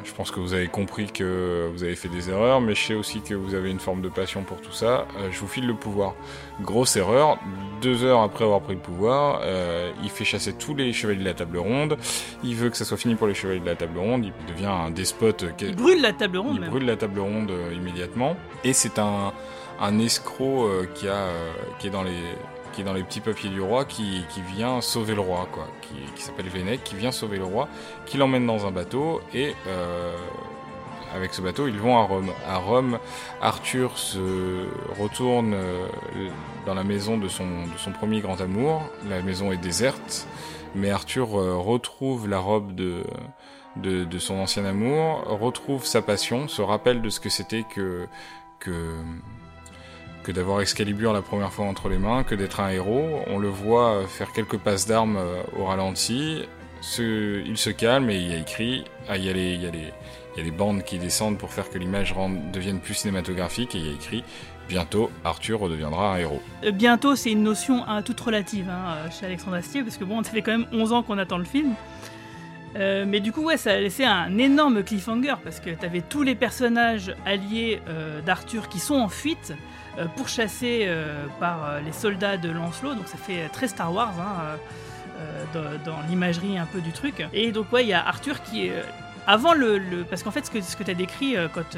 je pense que vous avez compris que vous avez fait des erreurs, mais je sais aussi que vous avez une forme de passion pour tout ça. Euh, je vous file le pouvoir. Grosse erreur. Deux heures après avoir pris le pouvoir, euh, il fait chasser tous les chevaliers de la table ronde. Il veut que ça soit fini pour les chevaliers de la table ronde. Il devient un despote. Il brûle la table ronde, il même. brûle la table ronde euh, immédiatement. Et c'est un, un escroc qui, a, qui, est dans les, qui est dans les petits papiers du roi qui, qui vient sauver le roi, quoi. Qui, qui s'appelle Vénec, qui vient sauver le roi, qui l'emmène dans un bateau et. euh, avec ce bateau, ils vont à Rome. À Rome, Arthur se retourne euh, dans la maison de son, de son premier grand amour. La maison est déserte, mais Arthur euh, retrouve la robe de, de, de son ancien amour, retrouve sa passion, se rappelle de ce que c'était que, que, que d'avoir Excalibur la première fois entre les mains, que d'être un héros. On le voit faire quelques passes d'armes euh, au ralenti. Il se calme et il y a écrit, ah, il y a les, y a les, y a les bandes qui descendent pour faire que l'image devienne plus cinématographique et il y a écrit, bientôt Arthur redeviendra un héros. Euh, bientôt, c'est une notion hein, toute relative euh, chez Alexandre Astier, parce que bon, ça fait quand même 11 ans qu'on attend le film. Euh, mais du coup, ouais, ça a laissé un énorme cliffhanger, parce que tu avais tous les personnages alliés euh, d'Arthur qui sont en fuite, euh, pourchassés par les soldats de Lancelot, donc ça fait très Star Wars hein, dans, l'imagerie un peu du truc. Et donc, ouais, il y a Arthur qui avant le, Parce qu'en fait, ce que, tu as décrit quand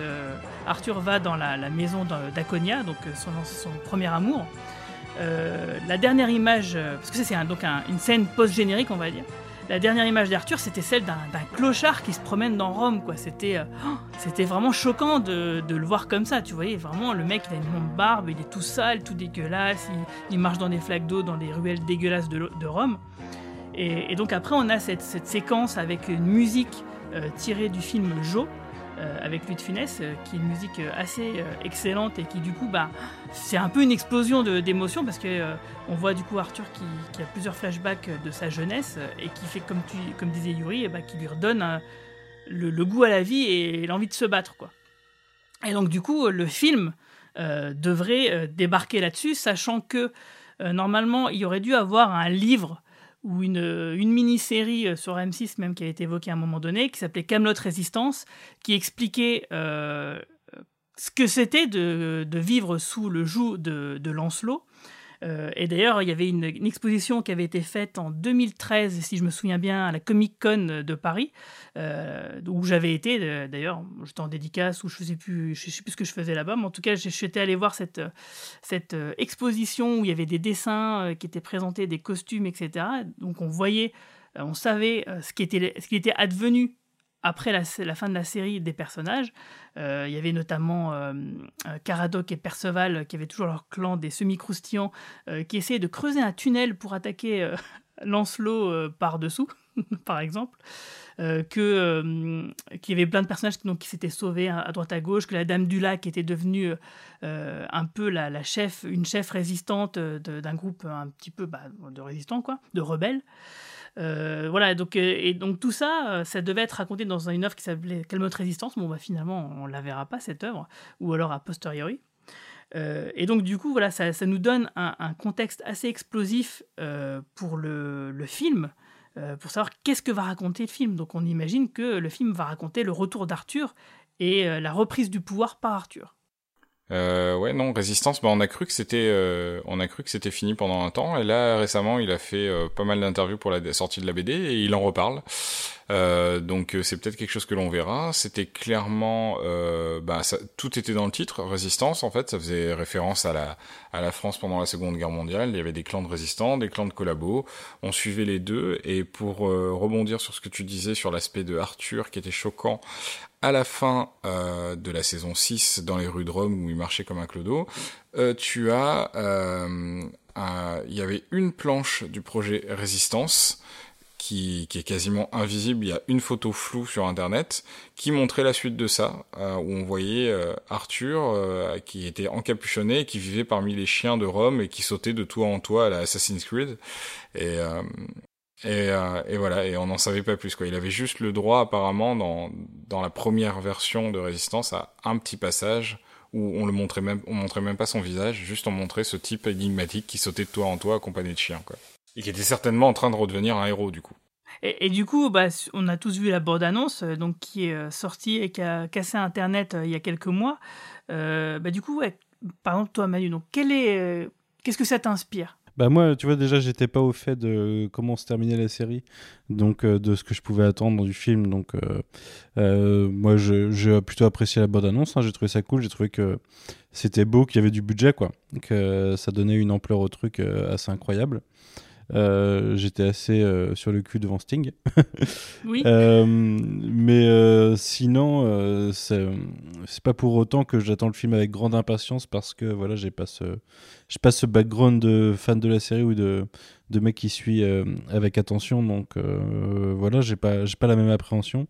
Arthur va dans la, maison d'A- d'Aconia, donc son, premier amour, la dernière image, parce que c'est donc un- une scène post-générique, on va dire. La dernière image d'Arthur, c'était celle d'un clochard qui se promène dans Rome, quoi. C'était, euh, oh, vraiment choquant de, le voir comme ça. Tu voyais vraiment le mec, il a une longue barbe, il est tout sale, tout dégueulasse, il, marche dans des flaques d'eau, dans des ruelles dégueulasses de, Rome. Et, donc après, on a cette, cette séquence avec une musique euh, tirée du film Joe, euh, avec Louis de Funès, euh, qui est une musique euh, assez excellente et qui du coup, bah, c'est un peu une explosion d'émotions parce que on voit du coup Arthur qui, a plusieurs flashbacks de sa jeunesse et qui fait comme disait Yuri, eh bah, qui lui redonne le, goût à la vie et l'envie de se battre, quoi. Et donc du coup, le film devrait débarquer là-dessus, sachant que normalement, il y aurait dû avoir un livre ou une, mini-série sur M6 même qui a été évoquée à un moment donné, qui s'appelait Camelot Résistance, qui expliquait ce que c'était de, vivre sous le joug de Lancelot. Euh, et d'ailleurs, il y avait une, exposition qui avait été faite en 2013, si je me souviens bien, à la Comic Con de Paris, euh, où j'avais été. D'ailleurs, j'étais en dédicace ou je faisais plus, je sais plus ce que je faisais là-bas, mais en tout cas, j'étais allé voir cette, cette euh, exposition où il y avait des dessins qui étaient présentés, des costumes, etc. Donc on voyait, on savait ce qui était, ce qui était advenu après la, fin de la série des personnages. Euh, il y avait notamment euh, euh, Caradoc et Perceval qui avaient toujours leur clan des semi-croustillants qui essayaient de creuser un tunnel pour attaquer Lancelot par-dessous, par exemple. que qu'il y avait plein de personnages qui, s'étaient sauvés à, droite à gauche, que la Dame du Lac était devenue un peu la, chef, une chef résistante d'un groupe un petit peu bah, de résistants, quoi, de rebelles. Euh, voilà, donc, euh, et donc tout ça, euh, ça devait être raconté dans une œuvre qui s'appelait Calmote Résistance. Bon, bah, finalement, on la verra pas, cette œuvre, ou alors a posteriori. et donc, du coup, voilà, ça, ça nous donne un, contexte assez explosif pour le film, pour savoir qu'est-ce que va raconter le film. Donc, on imagine que le film va raconter le retour d'Arthur et la reprise du pouvoir par Arthur. Euh, ouais, non, Résistance, bah, on a cru que c'était, euh, on a cru que c'était fini pendant un temps. Et là, récemment, il a fait euh, pas mal d'interviews pour la sortie de la BD et il en reparle. Euh, donc euh, c'est peut-être quelque chose que l'on verra. C'était clairement, bah, ça, tout était dans le titre, Résistance. En fait, ça faisait référence à la, à la France pendant la Seconde Guerre mondiale. Il y avait des clans de résistants, des clans de collabos. On suivait les deux. Et pour rebondir sur ce que tu disais sur l'aspect de Arthur, qui était choquant à la fin euh, de la saison 6 dans les rues de Rome où il marchait comme un clodo, euh, tu as euh, il y avait une planche du projet Résistance qui, est quasiment invisible. Il y a une photo floue sur Internet qui montrait la suite de ça, où on voyait Arthur qui était encapuchonné, qui vivait parmi les chiens de Rome et qui sautait de toit en toit à la Assassin's Creed. Et, euh, et, voilà, et on n'en savait pas plus quoi. Il avait juste le droit apparemment dans dans la première version de Résistance à un petit passage où on le montrait même, on montrait même pas son visage, juste on montrait ce type énigmatique qui sautait de toit en toit accompagné de chiens quoi. Et qui était certainement en train de redevenir un héros du coup. Et, du coup, bah, on a tous vu la bande-annonce, euh, donc qui est euh, sortie et qui a cassé Internet il y a quelques mois. Euh, bah, du coup, ouais, par exemple, toi, Manu, quel est, qu'est-ce que ça t'inspire? Bah moi, tu vois, déjà, j'étais pas au fait de comment se terminait la série, donc euh, de ce que je pouvais attendre du film. Donc, euh, euh, moi, j'ai plutôt apprécié la bonne annonce. Hein. j'ai trouvé ça cool. J'ai trouvé que c'était beau, qu'il y avait du budget, quoi, que ça donnait une ampleur au truc assez incroyable. Euh, j'étais assez euh, sur le cul devant Sting. oui. Euh, mais sinon, c'est pas pour autant que j'attends le film avec grande impatience parce que voilà, j'ai pas ce, j'ai pas ce background de fan de la série ou de, de mec qui suit avec attention. Donc voilà, j'ai pas, j'ai pas la même appréhension.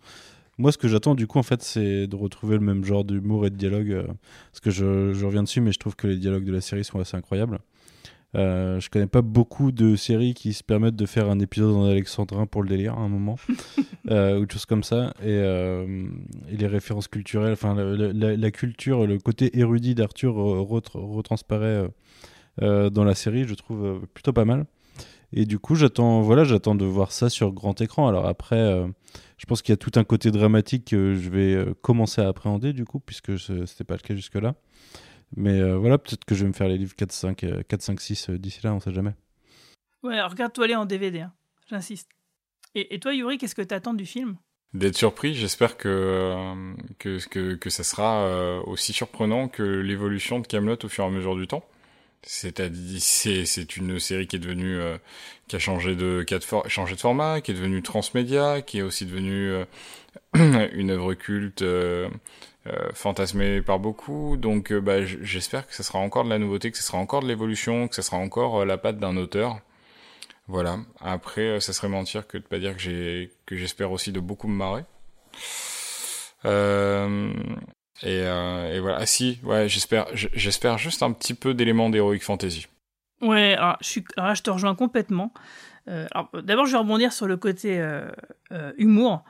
Moi, ce que j'attends, du coup, en fait, c'est de retrouver le même genre d'humour et de dialogue. parce que je, je, reviens dessus, mais je trouve que les dialogues de la série sont assez incroyables. Euh, je connais pas beaucoup de séries qui se permettent de faire un épisode en alexandrin pour le délire à un moment, euh, ou de choses comme ça. Et, euh, et les références culturelles, enfin la, culture, le côté érudit d'Arthur retransparaît dans la série, je trouve plutôt pas mal. Et du coup, j'attends, voilà, j'attends de voir ça sur grand écran. Alors après, je pense qu'il y a tout un côté dramatique que je vais commencer à appréhender du coup, puisque c'était pas le cas jusque là. Mais euh, voilà, peut-être que je vais me faire les livres 4, 5, 4, 5 6 d'ici là, on sait jamais. Ouais, regarde-toi aller en DVD, hein. j'insiste. Et, et, toi, Yuri, qu'est-ce que tu attends du film? D'être surpris, j'espère que, euh, que, que, que, ça sera euh, aussi surprenant que l'évolution de Camelot au fur et à mesure du temps. C'est-à-dire, c'est une série qui est devenue, qui a changé de, qui a changé de format, qui est devenue transmédia, qui est aussi devenue une œuvre culte euh, fantasmé par beaucoup. Donc euh, bah, j'espère que ce sera encore de la nouveauté, que ce sera encore de l'évolution, que ce sera encore euh, la patte d'un auteur. Voilà. Après, ça serait mentir que de pas dire que j'ai que j'espère aussi de beaucoup me marrer. Et, voilà. Ah si, ouais, j'espère, j'espère juste un petit peu d'éléments d'heroic fantasy. Ouais, je suis, je te rejoins complètement. Euh, D'abord, je vais rebondir sur le côté euh, euh, humour.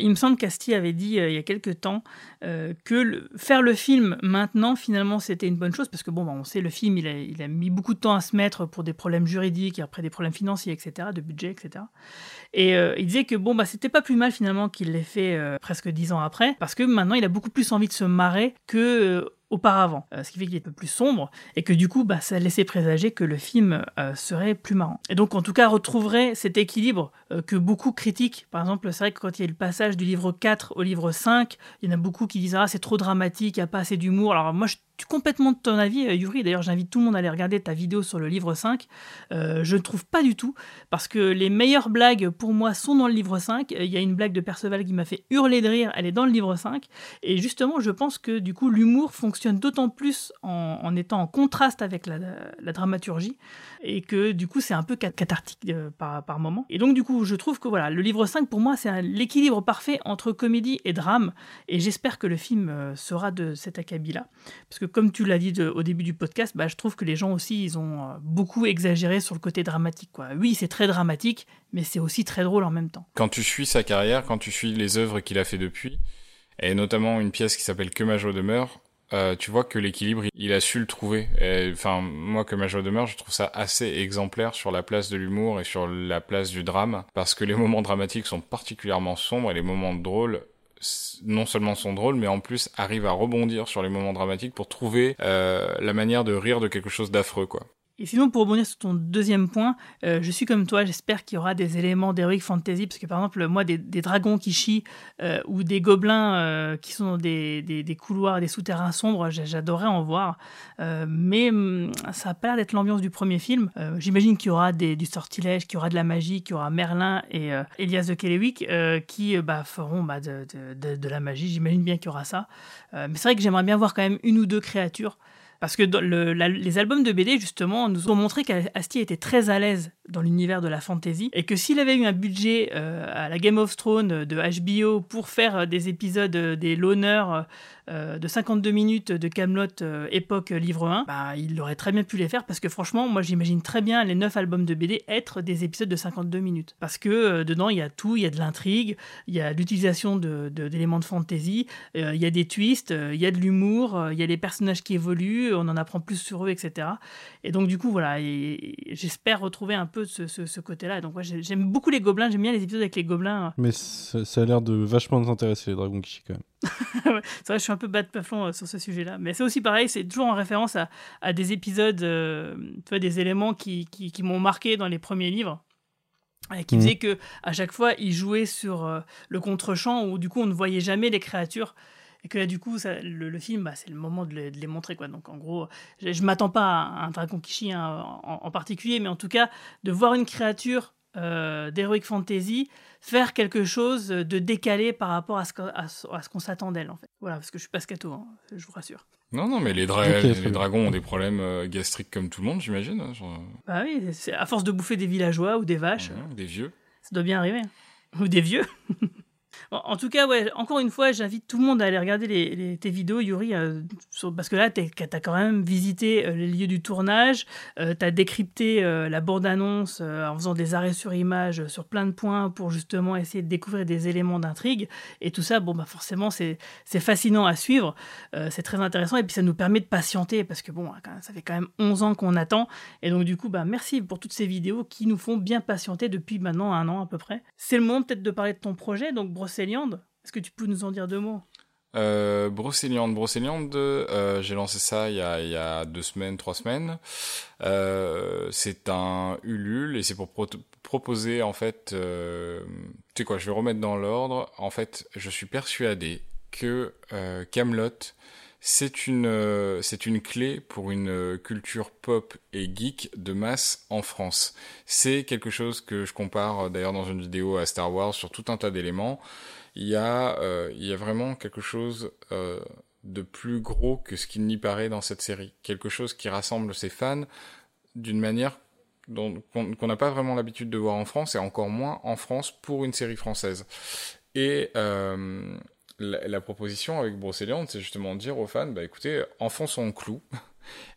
Il me semble qu'Asti avait dit il y a quelques temps que faire le film maintenant, finalement, c'était une bonne chose parce que bon, bah, on sait le film, il a, mis beaucoup de temps à se mettre pour des problèmes juridiques et après des problèmes financiers, etc., de budget, etc. Et il disait que bon, bah, c'était pas plus mal finalement qu'il l'ait fait presque dix ans après parce que maintenant, il a beaucoup plus envie de se marrer que auparavant, Euh, ce qui fait qu'il est un peu plus sombre et que du coup, bah, ça laissait présager que le film euh, serait plus marrant. Et donc, en tout cas, retrouverait cet équilibre euh, que beaucoup critiquent. Par exemple, c'est vrai que quand il y a le passage du livre 4 au livre 5, il y en a beaucoup qui disent Ah, c'est trop dramatique, il n'y a pas assez d'humour. Alors, moi, je suis complètement de ton avis, Yuri. D'ailleurs, j'invite tout le monde à aller regarder ta vidéo sur le livre 5. Euh, je ne trouve pas du tout, parce que les meilleures blagues pour moi sont dans le livre 5. Euh, Il y a une blague de Perceval qui m'a fait hurler de rire, elle est dans le livre 5. Et justement, je pense que du coup, l'humour fonctionne d'autant plus en, étant en contraste avec la, dramaturgie, et que du coup, c'est un peu cat- cathartique euh, par, par moment. Et donc, du coup, je trouve que voilà, le livre 5, pour moi, c'est l'équilibre parfait entre comédie et drame, et j'espère que le film euh, sera de cet acabit-là. Parce que comme tu l'as dit au début du podcast, bah, je trouve que les gens aussi, ils ont euh, beaucoup exagéré sur le côté dramatique. Quoi. Oui, c'est très dramatique, mais c'est aussi très drôle en même temps. Quand tu suis sa carrière, quand tu suis les œuvres qu'il a fait depuis, et notamment une pièce qui s'appelle Que ma joie demeure, euh, tu vois que l'équilibre, il- a su le trouver. Enfin, moi, Que ma joie demeure, je trouve ça assez exemplaire sur la place de l'humour et sur la place du drame, parce que les moments dramatiques sont particulièrement sombres et les moments drôles non seulement sont drôles, mais en plus arrivent à rebondir sur les moments dramatiques pour trouver euh, la manière de rire de quelque chose d'affreux, quoi. Et sinon, pour rebondir sur ton deuxième point, euh, je suis comme toi, j'espère qu'il y aura des éléments d'heroic fantasy, parce que par exemple, moi, des, dragons qui chient euh, ou des gobelins euh, qui sont dans des, couloirs, des souterrains sombres, j'a- j'adorerais en voir. Mais hum, ça n'a pas l'air d'être l'ambiance du premier film. J'imagine qu'il y aura du sortilège, qu'il y aura de la magie, qu'il y aura Merlin et Elias de Kellewick qui bah, feront bah, de, de, la magie. J'imagine bien qu'il y aura ça. Mais c'est vrai que j'aimerais bien voir quand même une ou deux créatures. Parce que le- la- les albums de BD, justement, nous ont montré qu'Astier était très à l'aise dans l'univers de la fantasy et que s'il avait eu un budget euh, à la Game of Thrones de HBO pour faire euh, des épisodes euh, des euh, de 52 minutes de Camelot époque livre 1, bah, il aurait très bien pu les faire parce que franchement, moi j'imagine très bien les 9 albums de BD être des épisodes de 52 minutes. Parce que dedans, il y a tout, il y a de l'intrigue, il y a l'utilisation de- de- d'éléments de, fantasy, il y a des twists, il y a de l'humour, il y a les personnages qui évoluent, on en apprend plus sur eux, etc. Et donc, du coup, voilà, j'espère retrouver un peu ce, ce- ce côté-là. Donc, moi, j'ai- j'aime beaucoup les gobelins, j'aime bien les épisodes avec les gobelins. Mais ça, ça a l'air de vachement t'intéresser, les dragons qui quand même. Ouais, c'est vrai, je suis un peu bas de plafond euh, sur ce sujet-là. Mais c'est aussi pareil, c'est toujours en référence à, à des épisodes, euh, tu vois, des éléments qui, qui, qui m'ont marqué dans les premiers livres. Qui Mhm. faisaient que à chaque fois, ils jouaient sur euh, le contre-champ où du coup, on ne voyait jamais les créatures. Et que là, du coup, ça- le, le film, bah, c'est le moment de, le- de les montrer. Quoi. Donc, en gros, je, je m'attends pas à un dragon qui chie hein, en, en particulier, mais en tout cas, de voir une créature euh, d'Heroic Fantasy faire quelque chose de décalé par rapport à ce que- à à ce qu'on s'attend d'elle, en fait. Voilà, parce que je suis pas scato, hein, je vous rassure. Non, non, mais les, dra- dragons ont des problèmes euh, gastriques comme tout le monde, j'imagine. hein, genre, Bah oui, c'est à force de bouffer des villageois ou des vaches, euh, des vieux. ça doit bien arriver. Ou des vieux. En tout cas, ouais, encore une fois, j'invite tout le monde à aller regarder tes vidéos, Yuri, euh, sur- parce que là, tu as quand même visité euh, les lieux du tournage, tu as décrypté euh, la bande-annonce euh, en faisant des arrêts sur image euh, sur plein de points pour justement essayer de découvrir des éléments d'intrigue. Et tout ça, bon, bah forcément, c'est fascinant à suivre, euh, c'est très intéressant, et puis ça nous permet de patienter, parce que bon, même, ça fait quand même 11 ans qu'on attend, et donc du coup, bah, merci pour toutes ces vidéos qui nous font bien patienter depuis maintenant un an à peu près. C'est le moment peut-être de parler de ton projet, donc Brocéliande. Est-ce que tu peux nous en dire deux mots? Euh, Brocéliande, euh, j'ai lancé ça il y, a, deux semaines, trois semaines. Euh, c'est un Ulule et c'est pour pro- proposer en fait, euh, tu sais quoi, je vais remettre dans l'ordre. En fait, je suis persuadé que Camelot c'est une euh, c'est une clé pour une euh, culture pop et geek de masse en France. C'est quelque chose que je compare euh, d'ailleurs dans une vidéo à Star Wars sur tout un tas d'éléments. Il y a euh, il y a vraiment quelque chose euh, de plus gros que ce qu'il n'y paraît dans cette série. Quelque chose qui rassemble ses fans d'une manière dont- qu'on n'a pas vraiment l'habitude de voir en France et encore moins en France pour une série française. Et euh, la, proposition avec Brocéliande, c'est justement dire aux fans, bah écoutez, enfonçons le clou.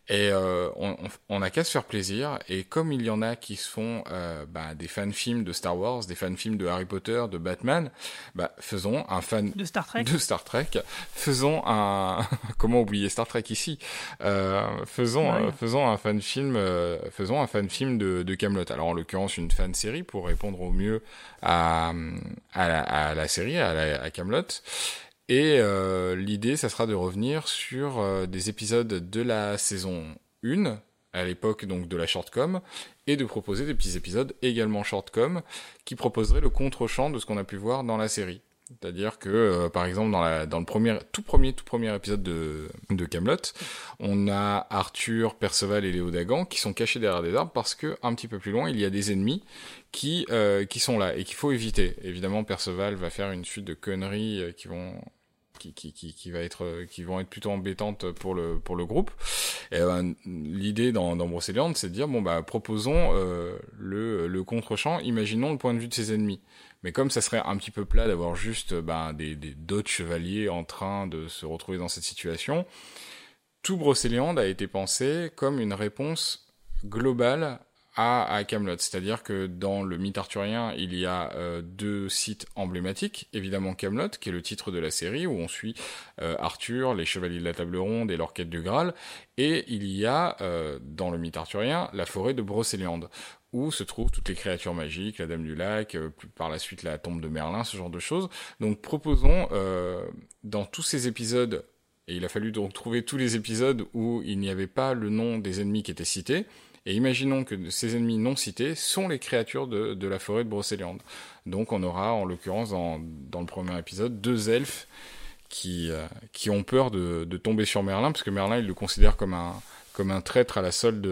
Et euh, on, on, a qu'à se faire plaisir. Et comme il y en a qui se font euh, bah, des fan-films de Star Wars, des fan-films de Harry Potter, de Batman, bah, faisons un fan de Star Trek. De Star Trek. Faisons un comment oublier Star Trek ici? Euh, Faisons Ouais. faisons un fan-film faisons un fan-film de, de Camelot. Alors en l'occurrence une fan-série pour répondre au mieux à à la, à la série à, la, à Camelot. Et euh, l'idée, ça sera de revenir sur euh, des épisodes de la saison 1, à l'époque donc de la shortcom, et de proposer des petits épisodes également shortcom, qui proposeraient le contre-champ de ce qu'on a pu voir dans la série. C'est-à-dire que, euh, par exemple, dans, la, dans le premier, tout premier, tout premier épisode de, de Camelot, on a Arthur, Perceval et Léo Dagan qui sont cachés derrière des arbres parce que un petit peu plus loin, il y a des ennemis qui euh, qui sont là et qu'il faut éviter. Évidemment, Perceval va faire une suite de conneries euh, qui vont qui, qui, qui, va être euh, qui vont être plutôt embêtantes pour le pour le groupe. Et ben, l'idée dans dans Brocéliande, c'est de dire bon bah proposons euh, le le contre-champ, imaginons le point de vue de ses ennemis. Mais comme ça serait un petit peu plat d'avoir juste ben, des d'autres chevaliers en train de se retrouver dans cette situation, tout Brocéliande a été pensé comme une réponse globale à, Camelot, c'est-à-dire que dans le mythe arthurien, il y a euh, deux sites emblématiques, évidemment Camelot, qui est le titre de la série où on suit euh, Arthur, les chevaliers de la table ronde et leur quête du Graal, et il y a euh, dans le mythe arthurien la forêt de Brocéliande où se trouvent toutes les créatures magiques, la Dame du Lac, euh, par la suite la tombe de Merlin, ce genre de choses. Donc proposons euh, dans tous ces épisodes et il a fallu donc trouver tous les épisodes où il n'y avait pas le nom des ennemis qui étaient cités. Et imaginons que ces ennemis non cités sont les créatures de, de la forêt de Brocéliande. Donc on aura, en l'occurrence, dans, dans le premier épisode, deux elfes qui, euh, qui ont peur de, de tomber sur Merlin, parce que Merlin, il le considère comme un, comme un traître à la solde,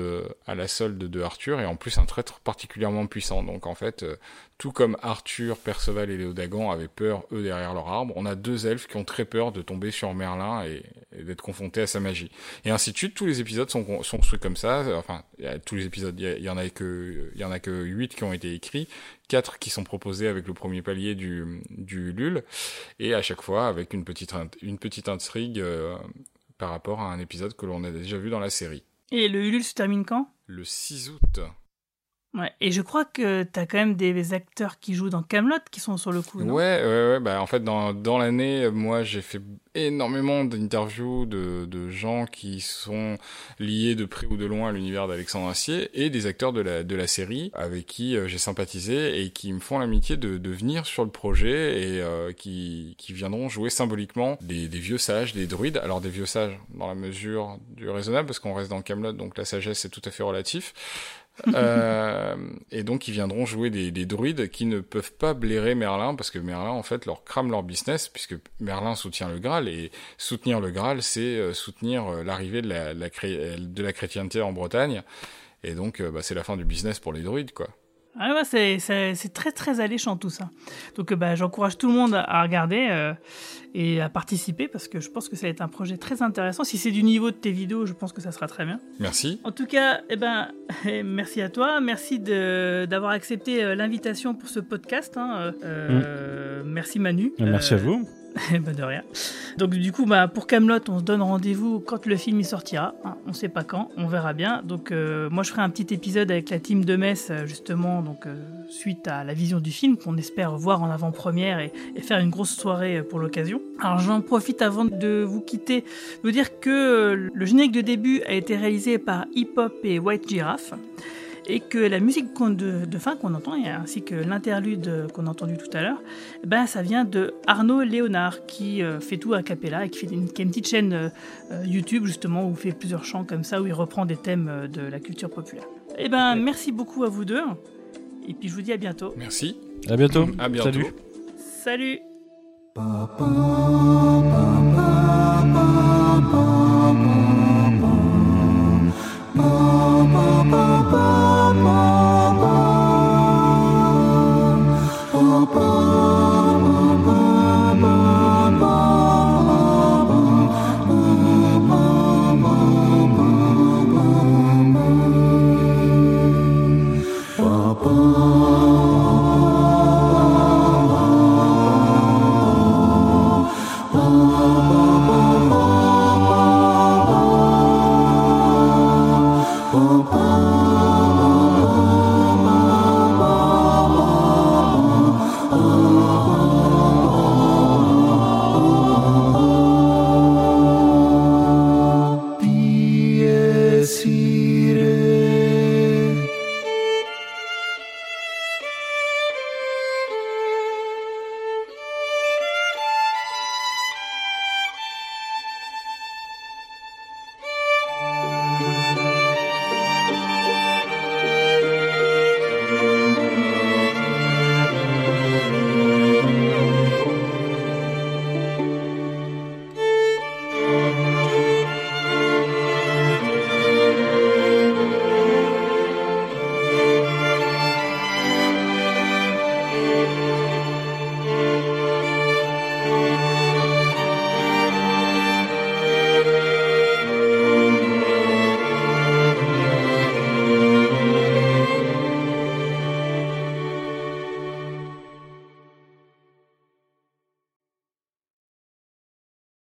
à la solde de Arthur, et en plus un traître particulièrement puissant. Donc en fait, euh, tout comme Arthur, Perceval et Léodagan avaient peur, eux, derrière leur arbre, on a deux elfes qui ont très peur de tomber sur Merlin et, d'être confrontés à sa magie. Et ainsi de suite, tous les épisodes sont, sont construits comme ça. Enfin, tous les épisodes, il y, en a que, il y en a que huit qui ont été écrits, quatre qui sont proposés avec le premier palier du, du LUL, et à chaque fois avec une petite, une petite intrigue euh, par rapport à un épisode que l'on a déjà vu dans la série. Et le Ulule se termine quand? Le 6 août. Ouais. Et je crois que t'as quand même des acteurs qui jouent dans Camelot qui sont sur le coup. non? Ouais, ouais, ouais. Bah, en fait, dans, dans l'année, moi, j'ai fait énormément d'interviews de, de gens qui sont liés de près ou de loin à l'univers d'Alexandre Astier et des acteurs de la, de la série avec qui euh, j'ai sympathisé et qui me font l'amitié de, de venir sur le projet et euh, qui, qui viendront jouer symboliquement des, des vieux sages, des druides. Alors, des vieux sages dans la mesure du raisonnable parce qu'on reste dans Camelot, donc la sagesse est tout à fait relatif. Euh, et donc ils viendront jouer des, des druides qui ne peuvent pas blairer Merlin parce que Merlin en fait leur crame leur business puisque Merlin soutient le Graal et soutenir le Graal c'est euh, soutenir euh, l'arrivée de la, de la chrétienté en Bretagne et donc bah, c'est la fin du business pour les druides quoi. Ah ouais, c'est, c'est, c'est très très alléchant tout ça. Donc euh, bah, j'encourage tout le monde à regarder euh, et à participer parce que je pense que ça va être un projet très intéressant. Si c'est du niveau de tes vidéos, je pense que ça sera très bien. Merci. En tout cas, eh ben, merci à toi. Merci de, d'avoir accepté euh, l'invitation pour ce podcast. hein. Euh, Merci Manu. Merci Euh, à vous. Bah, de rien. Donc du coup, bah, pour Camelot, on se donne rendez-vous quand le film y sortira. hein. On sait pas quand, on verra bien. Donc euh, moi, je ferai un petit épisode avec la team de Metz, euh, justement, donc euh, suite à la vision du film qu'on espère voir en avant-première et, faire une grosse soirée pour l'occasion. Alors j'en profite avant de vous quitter, de vous dire que le générique de début a été réalisé par Hip Hop et White Giraffe et que la musique de, de fin qu'on entend, ainsi que l'interlude qu'on a entendu tout à l'heure, eh ben, ça vient de Arnaud Léonard, qui euh, fait tout a cappella et qui, fait une, qui a une petite chaîne euh, YouTube, justement, où il fait plusieurs chants comme ça, où il reprend des thèmes euh, de la culture populaire. Eh ben, merci beaucoup à vous deux, et puis je vous dis à bientôt. Merci. À bientôt. À bientôt. Salut. Salut Ba, ba, ba, ba.